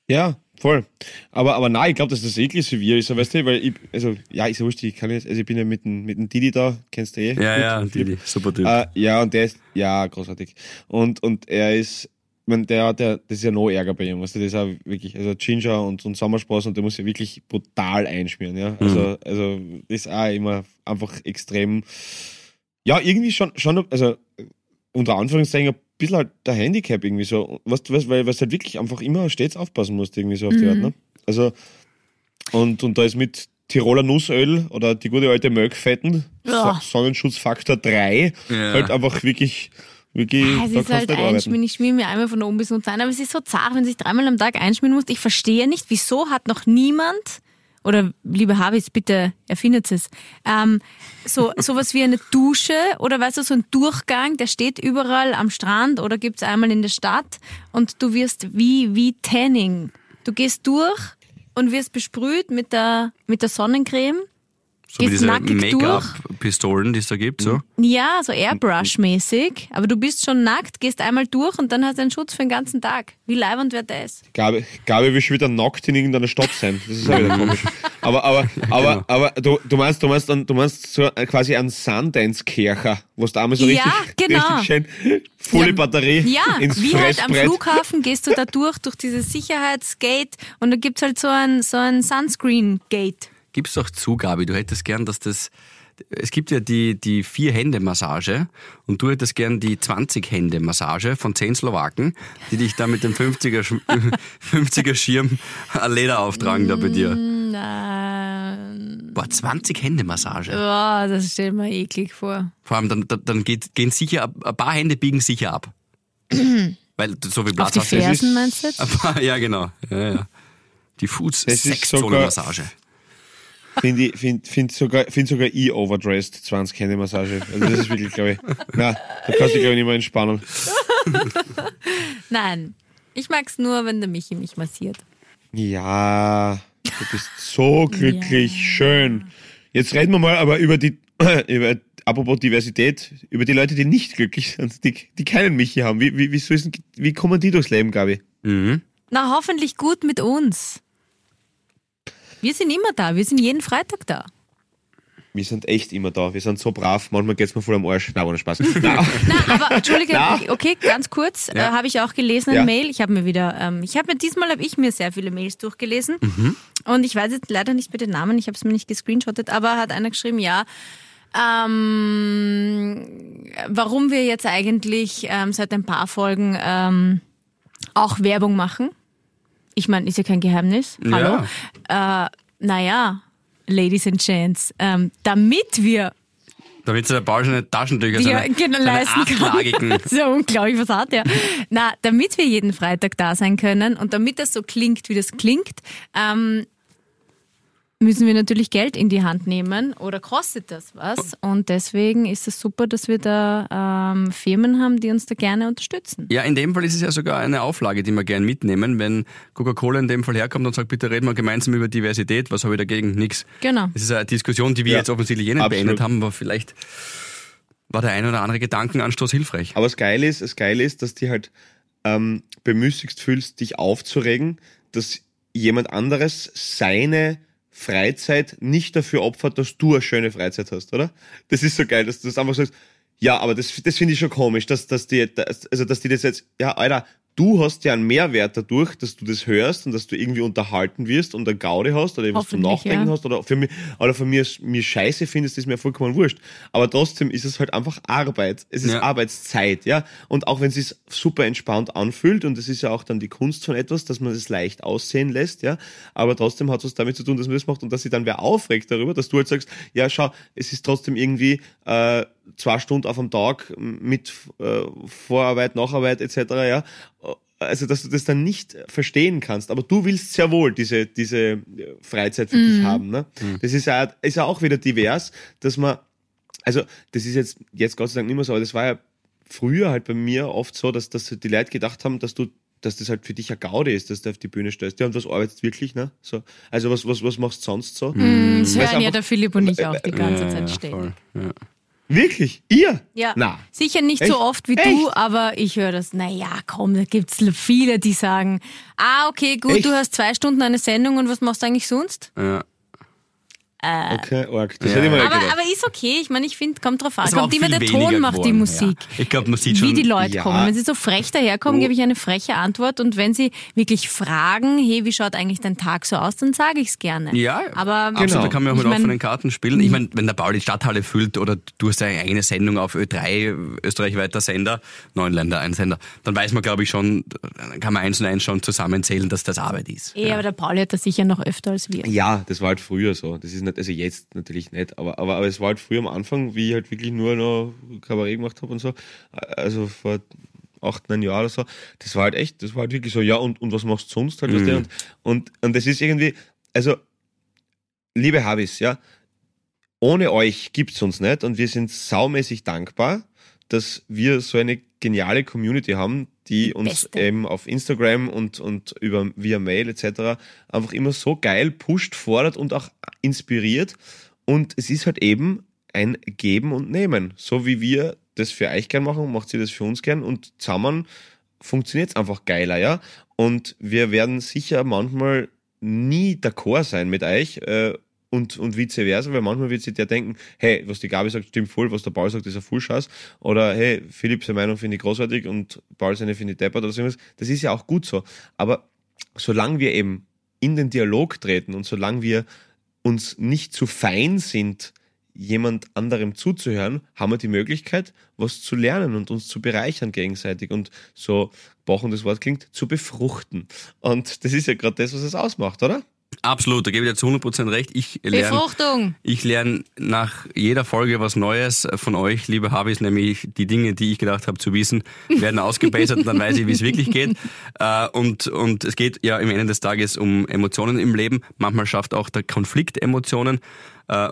Ja, voll. Aber, aber nein, ich glaube, dass das eklig severe ist, weißt du, weil ich, also, ja, ist ja wurscht, ich kann jetzt, also ich bin ja mit dem, mit dem Didi da, kennst du eh? Ja, ja. Didi, super Typ. Äh, ja, und der ist, ja, großartig. Und, und er ist, ich mein, der, der, das ist ja noch ärger bei ihm, weißt du, das ist auch wirklich, also Ginger und, und Sommerspaß und der muss ja wirklich brutal einschmieren, ja. Also, also, das ist auch immer einfach extrem, ja, irgendwie schon, schon, also, unter Anführungszeichen bisschen halt der Handicap irgendwie so, was, was, weil, was halt wirklich einfach immer stets aufpassen musst, irgendwie so auf die Art, ne? Also, und, und da ist mit Tiroler Nussöl oder die gute alte Möckfetten, Ja. so Sonnenschutzfaktor 3, Ja. halt einfach wirklich, wirklich, Ah, es da ist kannst halt einschmieren. Ich schmier mir einmal von oben bis unten ein, aber es ist so zart, wenn du sich dreimal am Tag einschmieren musst. Ich verstehe nicht, wieso hat noch niemand, oder liebe Habis, bitte erfindet es, ähm, so sowas wie eine Dusche oder weißt du, so ein Durchgang, der steht überall am Strand oder gibt's einmal in der Stadt und du wirst wie, wie Tanning. Du gehst durch und wirst besprüht mit der, mit der Sonnencreme. So wie gehst diese nackig durch. Make-up-Pistolen, die es da gibt, so. Ja, so Airbrush-mäßig. Aber du bist schon nackt, gehst einmal durch und dann hast du einen Schutz für den ganzen Tag. Wie leibend wird das? Gabi, Gabi will schon wieder nackt in irgendeiner Stadt sein. Das ist auch wieder <laughs> komisch. Aber, aber, <laughs> aber, genau. aber du, du meinst, du meinst, dann- du meinst so äh, quasi einen Sundance-Kercher, wo du einmal so Ja, richtig, genau. richtig schön volle Ja, Batterie Ja, ins wie halt am. Flughafen gehst du da durch, durch dieses Sicherheitsgate und da gibt's halt so ein, so ein Sunscreen-Gate. Gib's doch zu, Gabi, du hättest gern, dass das. Es gibt ja die, die Vier-Hände-Massage und du hättest gern die 20-Hände-Massage von 10 Slowaken, die dich da mit dem 50er, Sch- <laughs> 50er Schirm ein Leder auftragen da bei dir. Nein. Boah, 20-Hände-Massage. Boah, das stellt mir eklig vor. Vor allem, dann, dann, dann geht, gehen sicher, ab- ein paar Hände biegen sicher ab. <clears throat> Weil du so viel Auf Platz die hast. du. Fersen meinst du jetzt? Paar- <laughs> Ja, genau. Ja, ja. Die ist Fuß-Sexzone-Massage. Finde ich, find, find sogar, find sogar ich overdressed, 20 Hände Massage. Also das ist wirklich, glaube ich, na, da kannst du, glaube ich, nicht mehr entspannen. <laughs> Nein. Ich mag's nur, wenn der Michi mich massiert. Ja, du bist so glücklich, schön. Jetzt reden wir mal aber über die, <clears throat> über, apropos Diversität, über die Leute, die nicht glücklich sind, die, die keinen Michi haben. Wie, wie, wie, wie kommen die durchs Leben, Gabi? Mhm. Na, hoffentlich gut mit uns. Wir sind immer da. Wir sind jeden Freitag da. Wir sind echt immer da. Wir sind so brav. Manchmal geht's mir voll am Arsch. Na, ohne Spaß. <laughs> Nein. Na, aber Entschuldige, Na. okay, ganz kurz, Ja. äh, habe ich auch gelesen ein Ja. Mail. Ich habe mir wieder, ähm, ich habe mir diesmal habe ich mir sehr viele Mails durchgelesen und ich weiß jetzt leider nicht mit den Namen. Ich habe es mir nicht gescreenshottet, aber hat einer geschrieben, ja. Ähm, warum wir jetzt eigentlich ähm, seit ein paar Folgen ähm, auch Werbung machen. Ich meine, ist ja kein Geheimnis. Hallo. Äh, naja, Ladies and Gents, ähm, damit wir Damit der Paul seine Taschentücher, ja, seine, genau, seine leisten kann. ja <laughs> unglaublich, was hat der? Na, damit wir jeden Freitag da sein können und damit das so klingt, wie das klingt, ähm, müssen wir natürlich Geld in die Hand nehmen oder kostet das was? Und deswegen ist es super, dass wir da ähm, Firmen haben, die uns da gerne unterstützen. Ja, in dem Fall ist es ja sogar eine Auflage, die wir gern mitnehmen. Wenn Coca-Cola in dem Fall herkommt und sagt, bitte reden wir gemeinsam über Diversität, was habe ich dagegen? Nix. Genau. Das ist eine Diskussion, die wir Ja, jetzt offensichtlich eh nicht absolut. beendet haben, aber vielleicht war der ein oder andere Gedankenanstoß hilfreich. Aber das Geile ist, das Geile ist, dass du halt ähm, bemüßigt fühlst, dich aufzuregen, dass jemand anderes seine Freizeit nicht dafür opfert, dass du eine schöne Freizeit hast, oder? Das ist so geil, dass du das einfach sagst, ja, aber das, das finde ich schon komisch, dass, dass die, dass, also, dass die das jetzt, ja, Alter, du hast ja einen Mehrwert dadurch, dass du das hörst und dass du irgendwie unterhalten wirst und eine Gaude hast oder was zum Nachdenken ja. hast oder für mich, oder von mir, mir scheiße findest, ist mir vollkommen wurscht. Aber trotzdem ist es halt einfach Arbeit. Es ist Ja. Arbeitszeit, ja. Und auch wenn es sich super entspannt anfühlt, und das ist ja auch dann die Kunst von etwas, dass man es leicht aussehen lässt, ja. Aber trotzdem hat es was damit zu tun, dass man das macht und dass sich dann wer aufregt darüber, dass du halt sagst, ja, schau, es ist trotzdem irgendwie äh, zwei Stunden auf dem Tag mit äh, Vorarbeit, Nacharbeit etc., ja. also dass du das dann nicht verstehen kannst, aber du willst sehr wohl diese, diese Freizeit für dich haben. Ne? Das ist ja, ist ja auch wieder divers, dass man, also das ist jetzt, jetzt Gott sei Dank nicht mehr so, aber das war ja früher halt bei mir oft so, dass, dass die Leute gedacht haben, dass du dass das halt für dich eine Gaude ist, dass du auf die Bühne stellst. Ja, und was arbeitest wirklich, ne? So. Also was, was, was machst du sonst so? Mm, das hören ja der Philipp und ich auch die ganze Ja, Zeit ja, stehen. voll, ja. Wirklich? Ihr? Ja, Na. sicher nicht Echt? so oft wie du, Echt? aber ich höre das. Naja, komm, da gibt's viele, die sagen, ah, okay, gut, Echt? du hast zwei Stunden eine Sendung und was machst du eigentlich sonst? Ja. Okay, arg. Das Ja. hätte ich mal Aber, gedacht. aber ist okay, ich meine, ich finde, kommt drauf an. Kommt immer der Ton macht die Musik. Ja. Ich glaube, man sieht schon. Wie die Leute Ja. kommen. Wenn sie so frech daherkommen, Oh. gebe ich eine freche Antwort. Und wenn sie wirklich fragen, hey, wie schaut eigentlich dein Tag so aus, dann sage ich es gerne. Ja, aber absolut, Genau. da kann man auch ich mit mein- offenen Karten spielen. Ich meine, wenn der Bau die Stadthalle füllt oder du hast eine eigene Sendung auf Ö3, österreichweiter Sender, neun Länder, ein Sender, dann weiß man, glaube ich, schon, dann kann man eins und eins schon zusammenzählen, dass das Arbeit ist. Eh, aber der Pauli hat das sicher noch öfter als wir. Ja, das war halt früher so. Das ist nicht, also jetzt natürlich nicht, aber, aber, aber es war halt früher am Anfang, wie ich halt wirklich nur noch Kabarett gemacht habe und so, also vor acht, neun Jahren oder so, das war halt echt, das war halt wirklich so, ja, und, und was machst du sonst halt, du? und, und, und das ist irgendwie, also, liebe Habis, ja, ohne euch gibt's uns nicht und wir sind saumäßig dankbar, dass wir so eine geniale Community haben, die uns Beste. eben auf Instagram und, und über, via Mail etc. einfach immer so geil pusht, fordert und auch inspiriert. Und es ist halt eben ein Geben und Nehmen. So wie wir das für euch gern machen, macht sie das für uns gern und zusammen funktioniert es einfach geiler, ja. Und wir werden sicher manchmal nie d'accord sein mit euch äh, und, und vice versa, weil manchmal wird sich der denken, hey, was die Gabi sagt, stimmt voll, was der Paul sagt, ist ein Fullscheiß. Oder hey, Philipp seine Meinung finde ich großartig und Paul seine finde ich deppert oder so irgendwas. Das ist ja auch gut so. Aber solange wir eben in den Dialog treten und solange wir uns nicht zu fein sind, jemand anderem zuzuhören, haben wir die Möglichkeit, was zu lernen und uns zu bereichern gegenseitig und so, Bauch das Wort klingt, zu befruchten. Und das ist ja gerade das, was es ausmacht, oder? Absolut, da gebe ich dir zu 100% recht. Ich lerne, Befruchtung. ich lerne nach jeder Folge was Neues von euch, liebe Habis, nämlich die Dinge, die ich gedacht habe zu wissen, <laughs> werden ausgebessert und dann weiß ich, wie es wirklich geht. Äh, Und, und es geht ja am Ende des Tages um Emotionen im Leben. Manchmal schafft auch der Konflikt Emotionen. äh,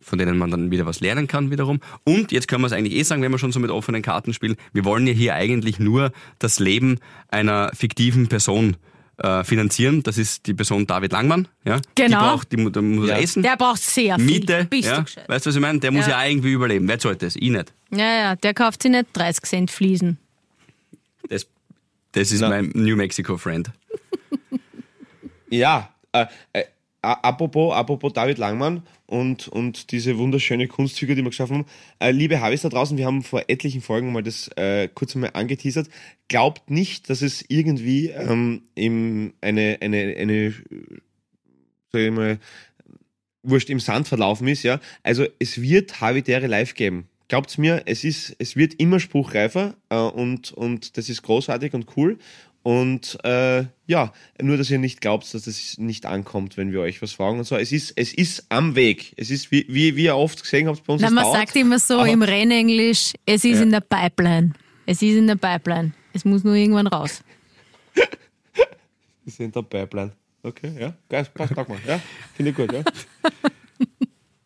von denen man dann wieder was lernen kann wiederum. Und jetzt können wir es eigentlich eh sagen, wenn wir schon so mit offenen Karten spielen, wir wollen ja hier eigentlich nur das Leben einer fiktiven Person äh, finanzieren. Das ist die Person David Langmann. Ja? Die Genau. braucht, die, der muss Ja. essen. Der braucht sehr viel. Miete, Bist ja? weißt du, was ich meine? Der muss Ja. irgendwie überleben. Wer zahlt das? Ich nicht. Ja, ja, der kauft sich nicht 30 Cent Fliesen. Das, das ist Na. mein New Mexico Friend. <laughs> Ja, äh, äh, apropos, apropos David Langmann und, und diese wunderschöne Kunstfigur, die wir geschaffen haben. Äh, liebe Habis da draußen, wir haben vor etlichen Folgen mal das äh, kurz einmal angeteasert. Glaubt nicht, dass es irgendwie ähm, eine, eine, eine, sag ich mal, wurscht im Sand verlaufen ist, ja. Also es wird Habitäre live geben. Glaubt's mir, es ist, es wird immer spruchreifer äh, und, und das ist großartig und cool. Und äh, ja, nur dass ihr nicht glaubt, dass das nicht ankommt, wenn wir euch was fragen und so. Es ist, es ist am Weg. Es ist, wie, wie, wie ihr oft gesehen habt bei uns. Es man dauert, sagt immer so im Rennenglisch, es ist Ja. in der Pipeline. Es ist in der Pipeline. Es muss nur irgendwann raus. <laughs> Wir sind der Pipeline. Okay, ja. Geil, passt, sag mal. Ja, finde ich gut, ja. <laughs>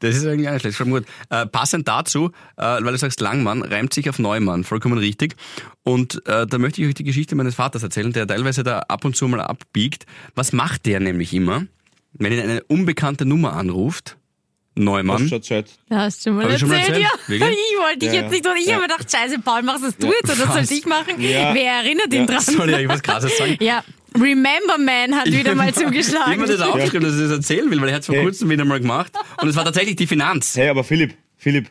Das ist eigentlich gar nicht schlecht. Gut. Äh, passend dazu, äh, weil du sagst Langmann, reimt sich auf Neumann, vollkommen richtig. Und äh, da möchte ich euch die Geschichte meines Vaters erzählen, der teilweise da ab und zu mal abbiegt. Was macht der nämlich immer, wenn ihn eine unbekannte Nummer anruft? Neumann. Hast du schon erzählt. Hast du schon mal Hab ich erzählt, schon mal erzählt? ja. Wirklich? <laughs> Ich wollte dich Ja, jetzt nicht, und ich Ja. habe mir gedacht, scheiße, Paul, machst das du Ja. jetzt oder soll ich machen? Ja. Wer erinnert ihn dran? Soll ich euch was Krasses sagen? <laughs> Ja, Remember Man hat wieder mal Ich habe mir zugeschlagen. das aufgeschrieben, dass ich das erzählen will, weil er hat es vor Hey. kurzem wieder mal gemacht. Und es war tatsächlich die Finanz. Hey, aber Philipp, Philipp,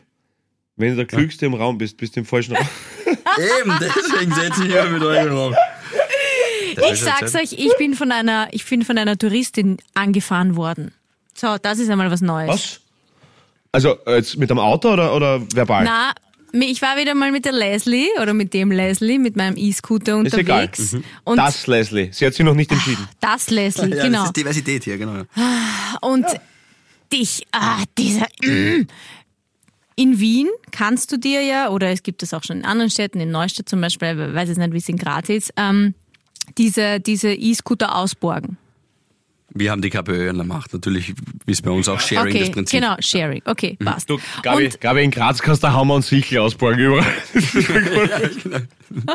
wenn du der Klügste im Raum bist, bist du im falschen Raum. <laughs> Eben, deswegen setze ich hier mit euch drauf. Ich sag's euch, ich bin von einer, ich bin von einer Touristin angefahren worden. So, das ist einmal was Neues. Was? Also, äh, jetzt mit dem Auto oder, oder verbal? Na, ich war wieder mal mit der Leslie oder mit dem Leslie, mit meinem E-Scooter Ist egal. unterwegs. Und das, Das, Leslie. Sie hat sich noch nicht entschieden. Leslie, <laughs> Ja, genau. das ist Diversität hier, genau. Und dich, ah, dieser. Mm. In Wien kannst du dir ja, oder es gibt es auch schon in anderen Städten, in Neustadt zum Beispiel, ich weiß jetzt nicht, wie es in Graz ist, ähm, diese diese E-Scooter ausborgen. Wir haben die KPÖ in der Macht. Natürlich ist bei uns auch Sharing das Okay, Prinzip. genau, Sharing. Okay, passt. Du, Gabi, Und- Gabi, in Graz kannst du Hammer und Sichel ausborgen überall. <laughs> <laughs>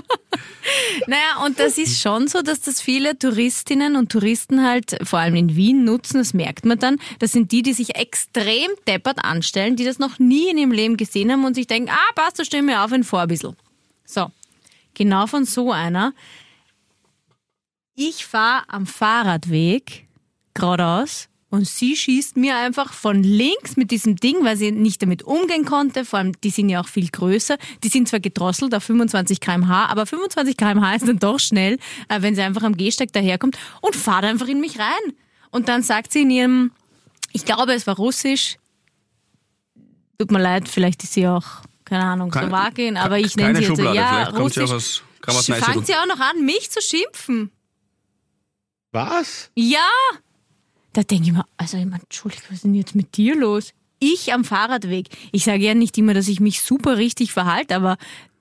Naja, und das ist schon so, dass das viele Touristinnen und Touristen halt, vor allem in Wien, nutzen. Das merkt man dann. Das sind die, die sich extrem deppert anstellen, die das noch nie in ihrem Leben gesehen haben und sich denken, ah, passt, da stellen wir auf ein Vorbissel. So, genau von so einer. Ich fahre am Fahrradweg geradeaus und sie schießt mir einfach von links mit diesem Ding, weil sie nicht damit umgehen konnte. Vor allem, die sind ja auch viel größer. Die sind zwar gedrosselt auf 25 km/h, aber 25 km/h ist dann doch schnell, äh, wenn sie einfach am Gehsteig daherkommt und fahrt einfach in mich rein. Und dann sagt sie in ihrem, ich glaube, es war Russisch. Tut mir leid, vielleicht ist sie auch, keine Ahnung, Kein- Slowakin, aber ich nenne keine sie jetzt ja, sie Russisch. auch aus. Fangt sie auch noch an, mich zu schimpfen. Was? Ja! Da denke ich mir, also ich meine, Entschuldigung, was ist denn jetzt mit dir los? Ich am Fahrradweg. Ich sage ja nicht immer, dass ich mich super richtig verhalte, aber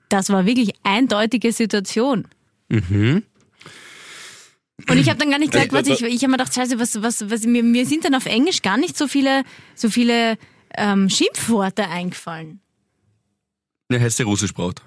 das war wirklich eindeutige Situation. Mhm. Und ich habe dann gar nicht gesagt, Äh, was ich, ich habe mir gedacht, scheiße, was, was, was, mir, mir sind dann auf Englisch gar nicht so viele, so viele ähm, Schimpfworte eingefallen. Ja, hättest du Russisch braucht.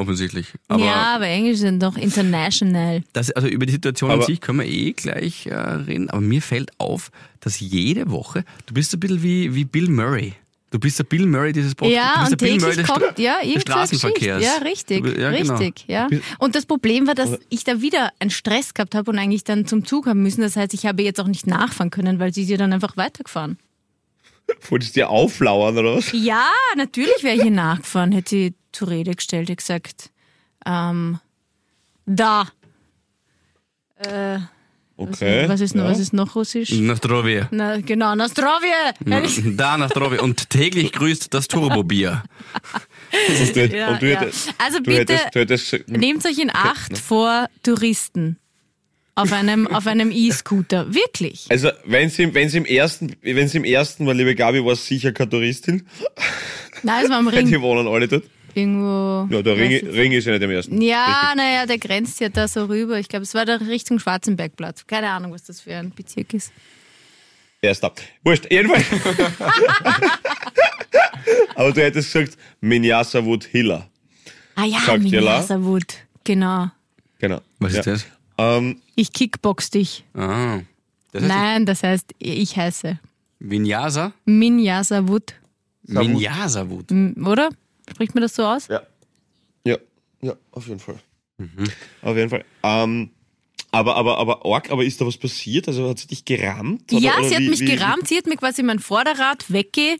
Offensichtlich. Aber ja, aber Englisch sind doch international. das, also über die Situation an Aber- sich können wir eh gleich äh, reden. Aber mir fällt auf, dass jede Woche, du bist ein bisschen wie, wie Bill Murray. Du bist der Bill Murray dieses Podcasts. Ja, und der Bill Murray kommt, ja, des Straßenverkehrs. Ja, richtig, Du- ja, genau. richtig, ja. Und das Problem war, dass ich da wieder einen Stress gehabt habe und eigentlich dann zum Zug haben müssen. Das heißt, ich habe jetzt auch nicht nachfahren können, weil sie ja dann einfach weitergefahren. <laughs> Wolltest du dir auflauern oder was? Ja, natürlich wäre ich hier <laughs> nachgefahren, hätte sie zur Rede gestellt, hätte gesagt, ähm, da. Äh, Okay. was, ist, noch- ja. was ist noch russisch? Nach Zdrowie. Na, genau, Nastrovje! Da nach Zdrowie. Und täglich grüßt das Turbobier. Und du, Ja, du ja. hättest, Also du bitte- hättest, du hättest, Nehmt euch in Acht vor Touristen. Auf einem, auf einem E-Scooter. Wirklich. also wenn sie, im- wenn sie im ersten, wenn sie im ersten war, liebe Gabi, war es sicher keine Touristin. Nein, es war am <laughs> Die Ring. wohnen alle dort. Irgendwo. Ja, der Ring, Ring ist ja nicht im ersten. Ja, naja, der grenzt ja da so rüber. Ich glaube, es war da Richtung Schwarzenbergplatz. Keine Ahnung, was das für ein Bezirk ist. Erster. Wurscht, jedenfalls. <laughs> Aber du hättest gesagt, Minyasa Wood Hiller. Ah ja? Minasawut. Genau. Genau. Was ja. ist das? Ähm, Ich kickbox dich. Ah. Das heißt Nein, das heißt, ich heiße Vinyasa? Minjasawut. Vinyasa-Wut. M- Oder? Spricht man das so aus? ja. Ja, ja, auf jeden Fall. Auf jeden Fall. Ähm, aber, aber, aber, Org, aber ist da was passiert? Also hat sie dich gerammt? Oder, ja, oder sie hat wie- mich wie- gerammt, sie hat mir quasi mein Vorderrad wegge...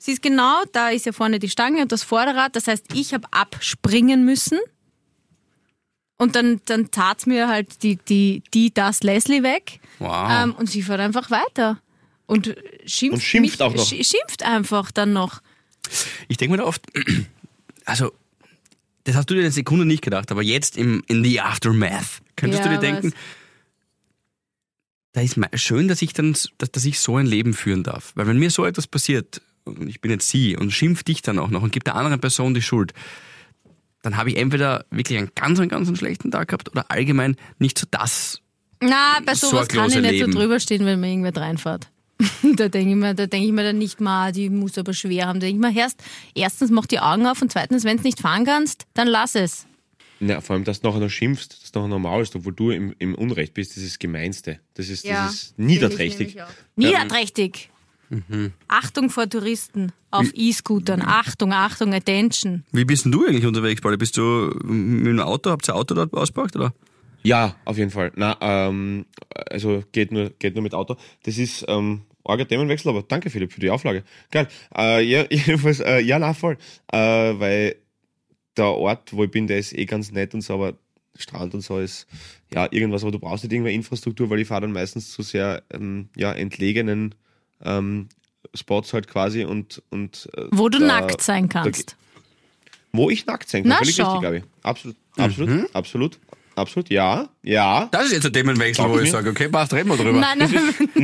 Sie ist genau, da ist ja vorne die Stange und das Vorderrad, das heißt, ich habe abspringen müssen. Und dann, dann tat mir halt die, die, die das Leslie weg. Wow. Ähm, und sie fährt einfach weiter. Und schimpft, Und schimpft mich, auch noch. sch- Schimpft einfach dann noch. Ich denke mir da oft, <clears throat> also, das hast du dir eine Sekunde nicht gedacht, aber jetzt im, in the aftermath, könntest Ja, du dir denken, was? da ist schön, dass ich dann, dass, dass ich so ein Leben führen darf. Weil wenn mir so etwas passiert, und ich bin jetzt sie und schimpf dich dann auch noch und gib der anderen Person die Schuld, dann habe ich entweder wirklich einen ganz, einen ganz schlechten Tag gehabt oder allgemein nicht so das. Na, bei sowas kann ich nicht Leben. so drüber stehen, wenn mir irgendwer reinfährt. <laughs> da denke ich mir, da denke ich mir dann nicht mal, die muss aber schwer haben. Da denke ich mir, erst, erstens mach die Augen auf und zweitens, wenn du nicht fahren kannst, dann lass es. Ja, vor allem, dass du nachher noch schimpfst, dass du nachher normal ist, obwohl du im, im Unrecht bist, das ist das Gemeinste. Das ist, das ist niederträchtig. Niederträchtig. Achtung vor Touristen auf E-Scootern. Achtung, Achtung, Attention. Wie bist denn du eigentlich unterwegs, Pauli? Bist du mit dem Auto, habt ihr ein Auto dort ausgeparkt, oder? Ja, auf jeden Fall. Na, ähm, also geht nur, geht nur mit Auto. Das ist ähm, arger Themenwechsel, aber danke Philipp für die Auflage. Geil. Äh, ja, <laughs> jedenfalls, äh, ja, na voll. Äh, weil der Ort, wo ich bin, der ist eh ganz nett und so, aber Strand und so ist ja irgendwas, aber du brauchst nicht irgendeine Infrastruktur, weil ich fahre dann meistens zu sehr ähm, ja, entlegenen ähm, Spots halt quasi und, und äh, Wo du da- nackt sein kannst. wo ich nackt sein kann. Na, Völlig schau. richtig, glaube ich. Absolut, absolut, absolut, absolut. Ja, Ja. Das ist jetzt ein Themenwechsel, wo ich sage, okay, passt, reden wir drüber. Nein, nein.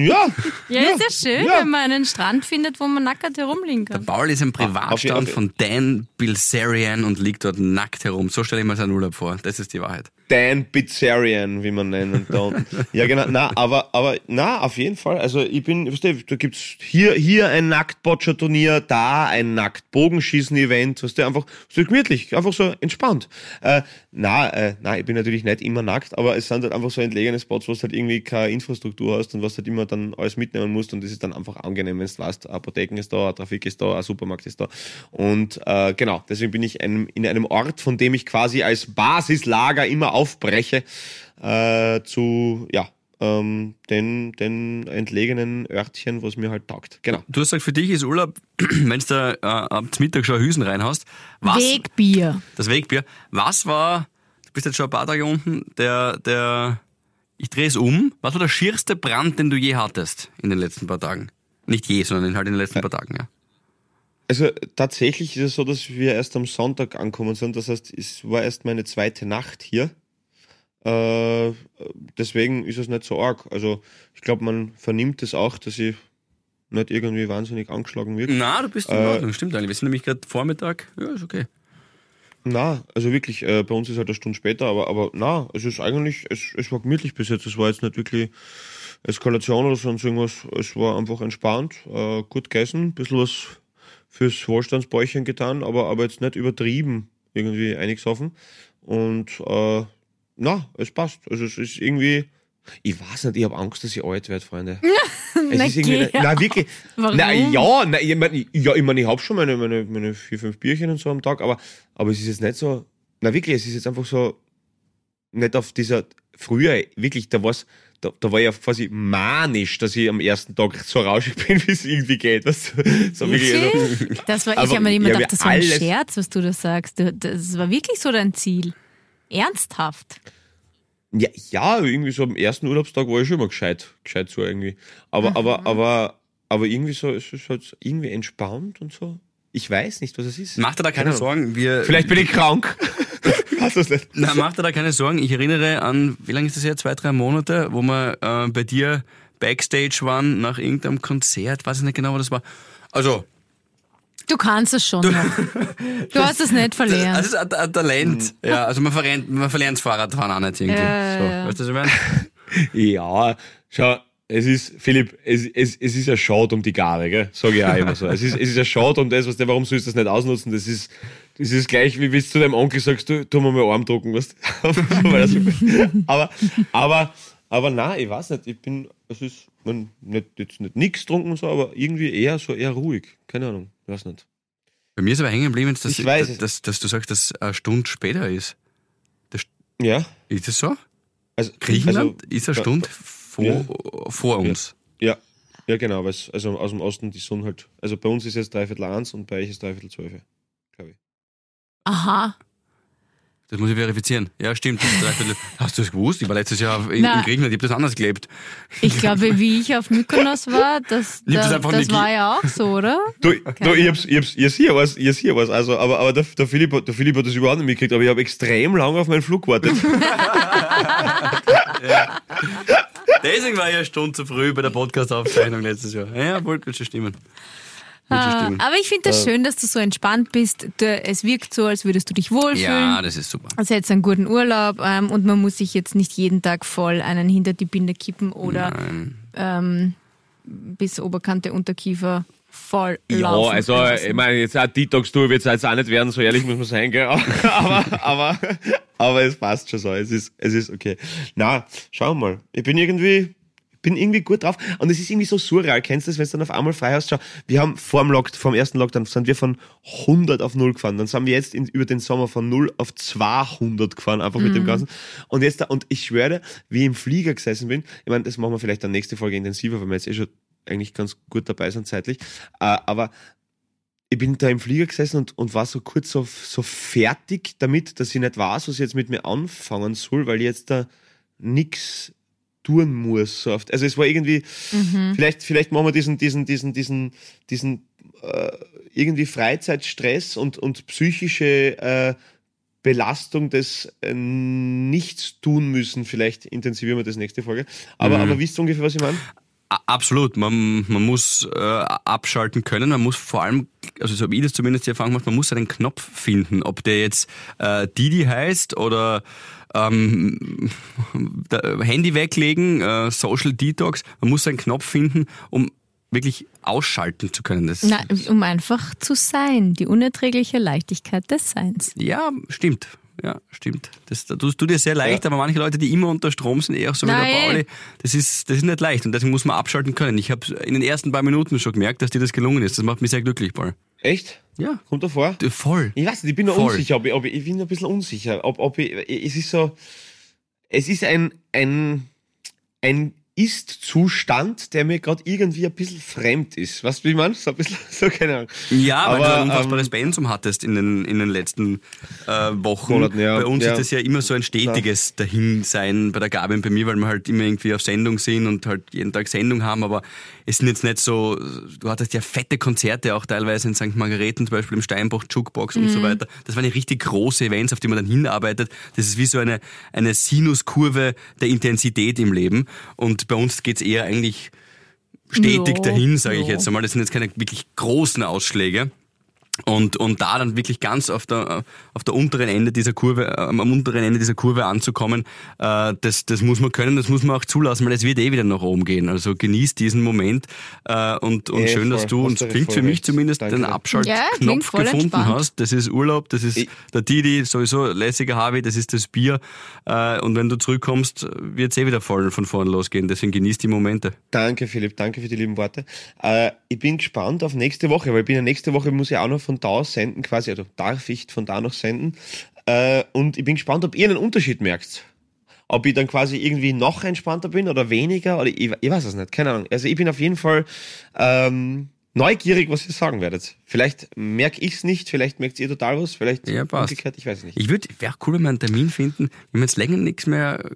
Ja. Ja, ist ja schön, Ja. wenn man einen Strand findet, wo man nackert herumliegen kann. Paul ist im je- Privatstand auf- von Dan Bilzerian und liegt dort nackt herum. So stelle ich mir seinen Urlaub vor. Das ist die Wahrheit. Dan Pizzerian, wie man nennen <laughs> kann. ja, genau. Na, aber, aber, na, auf jeden Fall. Also, ich bin, weißt du, da gibt's hier, hier ein Nacktbotscher-Turnier, da ein Nackt-Bogenschießen-Event, weißt du, einfach so gemütlich, einfach so entspannt. Äh, na, äh, na, ich bin natürlich nicht immer nackt, aber es sind halt einfach so entlegene Spots, wo du halt irgendwie keine Infrastruktur hast und was halt immer dann alles mitnehmen musst und das ist dann einfach angenehm, wenn du weißt, Apotheken ist da, Trafik ist da, ein Supermarkt ist da. Und äh, genau, deswegen bin ich einem, in einem Ort, von dem ich quasi als Basislager immer aufbreche, äh, zu, ja, ähm, den, den entlegenen Örtchen, was mir halt taugt. Genau. Du hast gesagt, für dich ist Urlaub, <clears throat> wenn du da äh, am Mittag schon Hüsen reinhaust. Was, Wegbier. Das Wegbier. Was war, bist jetzt schon ein paar Tage unten, der, der, ich drehe es um, was war der schierste Brand, den du je hattest in den letzten paar Tagen? Nicht je, sondern halt in den letzten paar Tagen, ja. Also tatsächlich ist es so, dass wir erst am Sonntag angekommen sind. Das heißt, es war erst meine zweite Nacht hier. Äh, deswegen ist es nicht so arg. Also ich glaube, man vernimmt es auch, dass ich nicht irgendwie wahnsinnig angeschlagen wird. Na, du bist in Äh, Ordnung, stimmt eigentlich. Wir sind nämlich gerade Vormittag. Ja, ist okay. Na, also wirklich, äh, bei uns ist halt eine Stunde später, aber, aber na, es ist eigentlich, es, es war gemütlich bis jetzt. Es war jetzt nicht wirklich Eskalation oder sonst irgendwas. Es war einfach entspannt, äh, gut gegessen, ein bisschen was fürs Wohlstandsbäuchchen getan, aber, aber jetzt nicht übertrieben irgendwie einiges offen. Und äh, na, es passt. Also es ist irgendwie. Ich weiß nicht, ich habe Angst, dass ich alt werde, Freunde. <laughs> es Na, ist irgendwie. geh. Na, wirklich. Warum? Na, ja, na, ich meine, ja, ich, mein, ich habe schon meine, meine, meine vier, fünf Bierchen und so am Tag, aber, aber es ist jetzt nicht so. Na, wirklich, es ist jetzt einfach so. Nicht auf dieser. Früher, wirklich, da war's. Da, da war ich ja quasi manisch, dass ich am ersten Tag so rauschig <laughs> bin, wie es irgendwie geht. Das, so wirklich, also? Das war, ich habe mir immer gedacht, das war ein Scherz, was du da sagst. Du- Das war wirklich so dein Ziel. Ernsthaft. Ja, ja, irgendwie so am ersten Urlaubstag war ich schon immer gescheit, gescheit so irgendwie. Aber, aber, aber, aber irgendwie so, es ist halt irgendwie entspannt und so. Ich weiß nicht, was es ist. Mach dir da keine Keine. Sorgen. Wir, Vielleicht bin ich krank. <laughs> das nicht. Na, mach dir da keine Sorgen. Ich erinnere an, wie lange ist das her? Zwei, drei Monate, wo wir äh, bei dir Backstage waren nach irgendeinem Konzert. Weiß ich nicht genau, was das war. Also, Du kannst es schon noch. Du hast es nicht verlernt. das ist ein, ein Talent. Ja, also man verlernt, man verlernt das Fahrradfahren auch nicht irgendwie. Ja, so, ja. Weißt du, was ich meine? <laughs> Ja, schau, es ist, Philipp, es, es, es ist ja schade um die Gabe, gell? Sag ich auch immer so. Es ist, es ist ja schade um das, was der, warum sollst du das nicht ausnutzen? Das ist, das ist gleich, wie wenn du zu deinem Onkel sagst, du, tu mir mal Arm drucken, weißt du? <laughs> Er aber, aber, aber nein, ich weiß nicht, ich bin, es ist, man, nicht, jetzt nicht nix getrunken und so, aber irgendwie eher so, eher ruhig. Keine Ahnung, ich weiß nicht. Bei mir ist aber hängen geblieben, dass, Ich weiß dass, dass, dass du sagst, dass es eine Stunde später ist. Ja, Ist das so? also, Griechenland also, ist eine ja, Stunde vor, vor uns. Ja, ja, genau, weil es, also aus dem Osten die Sonne halt, also bei uns ist jetzt dreiviertel eins und bei euch ist dreiviertel zwölf, glaube ich. Aha. Das muss ich verifizieren. Ja, stimmt. Das Hast du das gewusst? Ich war letztes Jahr in, in Na. Griechenland, ich habe das anders gelebt. Ich glaube, wie ich auf Mykonos war, das, das das nicht war ja auch so, oder? Du, du ich hab's, ich hab's, ich hier was, ich hier was, also, aber, aber der, der, Philipp, hat- der Philipp hat das überhaupt nicht mitgekriegt, aber ich habe extrem lange auf meinen Flug gewartet. <laughs> Deswegen war ich eine Stunde zu früh bei der Podcast-Aufzeichnung letztes Jahr. Ja, wollte schon stimmen. Ah. Aber ich finde das schön, dass du so entspannt bist. Du, es wirkt so, als würdest du dich wohlfühlen. Ja, das ist super. Also jetzt einen guten Urlaub ähm, und man muss sich jetzt nicht jeden Tag voll einen hinter die Binde kippen oder ähm, bis Oberkante Unterkiefer voll Ja, laufen. also, ich meine, jetzt eine Detox-Tour wird es jetzt auch nicht werden, so ehrlich muss man sein, gell? <laughs> Aber, aber, aber es passt schon so, es ist, es ist okay. Na, schau mal, ich bin irgendwie, bin irgendwie gut drauf. Und es ist irgendwie so surreal, kennst du das, wenn du dann auf einmal frei hast, schau, wir haben vor dem, Lock, vor dem ersten Lockdown sind wir von 100 auf 0 gefahren, dann sind wir jetzt in, über den Sommer von 0 auf 200 gefahren, einfach mit dem Ganzen. Und jetzt da, und ich schwöre, wie ich im Flieger gesessen bin, ich meine, das machen wir vielleicht dann nächste Folge intensiver, weil wir jetzt eh schon eigentlich ganz gut dabei sind zeitlich, äh, aber ich bin da im Flieger gesessen und, und war so kurz so, so fertig damit, dass ich nicht weiß, was ich jetzt mit mir anfangen soll, weil ich jetzt da nix tun muss. So oft. Also es war irgendwie, vielleicht, vielleicht machen wir diesen, diesen, diesen, diesen, diesen äh, irgendwie Freizeitstress und, und psychische äh, Belastung des äh, Nichts tun müssen. Vielleicht intensivieren wir das nächste Folge. Aber, mhm. aber wisst ihr ungefähr, was ich meine? Absolut, man, man muss äh, abschalten können, man muss vor allem, also so habe ich das zumindest die Erfahrung gemacht, man muss einen Knopf finden, ob der jetzt äh, Didi heißt oder ähm, <laughs> Handy weglegen, äh, Social Detox, man muss einen Knopf finden, um wirklich ausschalten zu können. Das, Na, um einfach zu sein, die unerträgliche Leichtigkeit des Seins. Ja, stimmt. Ja, stimmt. Das, das tut dir sehr leicht, ja. aber manche Leute, die immer unter Strom sind, eh auch so wie der Pauli, das ist, das ist nicht leicht und deswegen muss man abschalten können. Ich habe in den ersten paar Minuten schon gemerkt, dass dir das gelungen ist. Das macht mich sehr glücklich, Paul. Echt? Ja. Kommt da vor? Voll. Ich weiß nicht, ich bin noch unsicher, ob ich, ob ich, ich bin ein bisschen unsicher, ob, ob ich, es ist so, es ist ein, ein, ein ist-Zustand, der mir gerade irgendwie ein bisschen fremd ist. Was wie man? So ein bisschen, <laughs> so keine Ahnung. Ja, weil Aber, du ein unfassbares ähm, Pensum hattest in den, in den letzten äh, Wochen. Monaten, ja. Bei uns ja. ist das ja immer so ein stetiges ja. Dahinsein bei der Gabi und bei mir, weil wir halt immer irgendwie auf Sendung sind und halt jeden Tag Sendung haben. Aber es sind jetzt nicht so, du hattest ja fette Konzerte auch teilweise in St. Margareten, zum Beispiel im Steinbach, Jukebox mhm. und so mhm. weiter. Das waren ja richtig große Events, auf die man dann hinarbeitet. Das ist wie so eine, eine Sinuskurve der Intensität im Leben. Und bei uns geht es eher eigentlich stetig ja, dahin, sage ich jetzt einmal. Das sind jetzt keine wirklich großen Ausschläge. Und, und da dann wirklich ganz auf der, auf der unteren Ende dieser Kurve, am unteren Ende dieser Kurve anzukommen, äh, das, das muss man können, das muss man auch zulassen, weil es wird eh wieder nach oben gehen. Also genieß diesen Moment äh, und, und ja, schön, voll, dass du, und klingt für mich zumindest, Danke. den Abschaltknopf ja, gefunden entspannt. hast. Das ist Urlaub, das ist ich, der Didi, sowieso lässiger Harvey, das ist das Bier. Äh, und wenn du zurückkommst, wird es eh wieder voll von vorne losgehen. Deswegen genieß die Momente. Danke, Philipp, danke für die lieben Worte. Äh, ich bin gespannt auf nächste Woche, weil ich bin ja nächste Woche, muss ich auch noch von da aus senden, quasi, also darf ich von da noch senden. Äh, und ich bin gespannt, ob ihr einen Unterschied merkt. Ob ich dann quasi irgendwie noch entspannter bin oder weniger, oder ich, ich weiß es nicht, keine Ahnung. Also ich bin auf jeden Fall ähm, neugierig, was ihr sagen werdet. Vielleicht merke ich es nicht, vielleicht merkt ihr total was, vielleicht ja, umgekehrt, ich weiß es nicht. Ich würde, wäre cool, wenn wir einen Termin finden, wenn wir jetzt länger nichts mehr,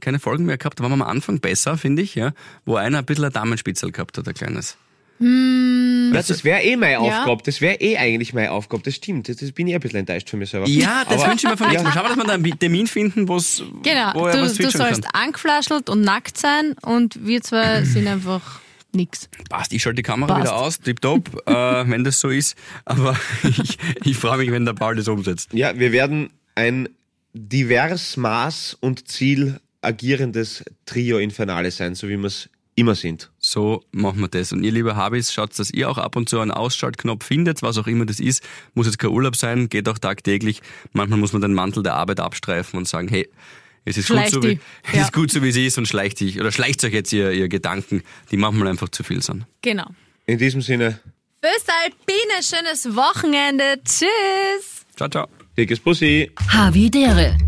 keine Folgen mehr gehabt, da waren wir am Anfang besser, finde ich, ja, wo einer ein bisschen ein Damenspitzel gehabt hat, ein kleines. Hm. Ja, das wäre eh meine ja. Aufgabe. Das wäre eh eigentlich meine Aufgabe. Das stimmt. Das, das bin ich ein bisschen enttäuscht von mir selber. Ja, das wünsche ich mir von <laughs> nächsten Mal. Schauen wir, dass wir da einen Termin finden, wo's, genau. wo er du, was du sollst kann. angeflaschelt und nackt sein und wir zwei <clears throat> sind einfach nix. Passt, ich schalte die Kamera Passt. wieder aus, tipptopp, äh, wenn das so ist. Aber <laughs> ich, ich freue mich, wenn der Paul das umsetzt. Ja, wir werden ein divers Maß und Ziel agierendes Trio Infernale sein, so wie wir es immer sind. So machen wir das. Und ihr liebe Habis, schaut, dass ihr auch ab und zu einen Ausschaltknopf findet, was auch immer das ist. Muss jetzt kein Urlaub sein, geht auch tagtäglich. Manchmal muss man den Mantel der Arbeit abstreifen und sagen, hey, es ist, gut so, wie, <laughs> es ja. ist gut so, wie es ist und schleicht dich, oder schleicht euch jetzt ihr, ihr Gedanken, die manchmal einfach zu viel sind. Genau. In diesem Sinne. Alpine, schönes Wochenende. Tschüss. Ciao, ciao. Dickes Pussy. Havidere.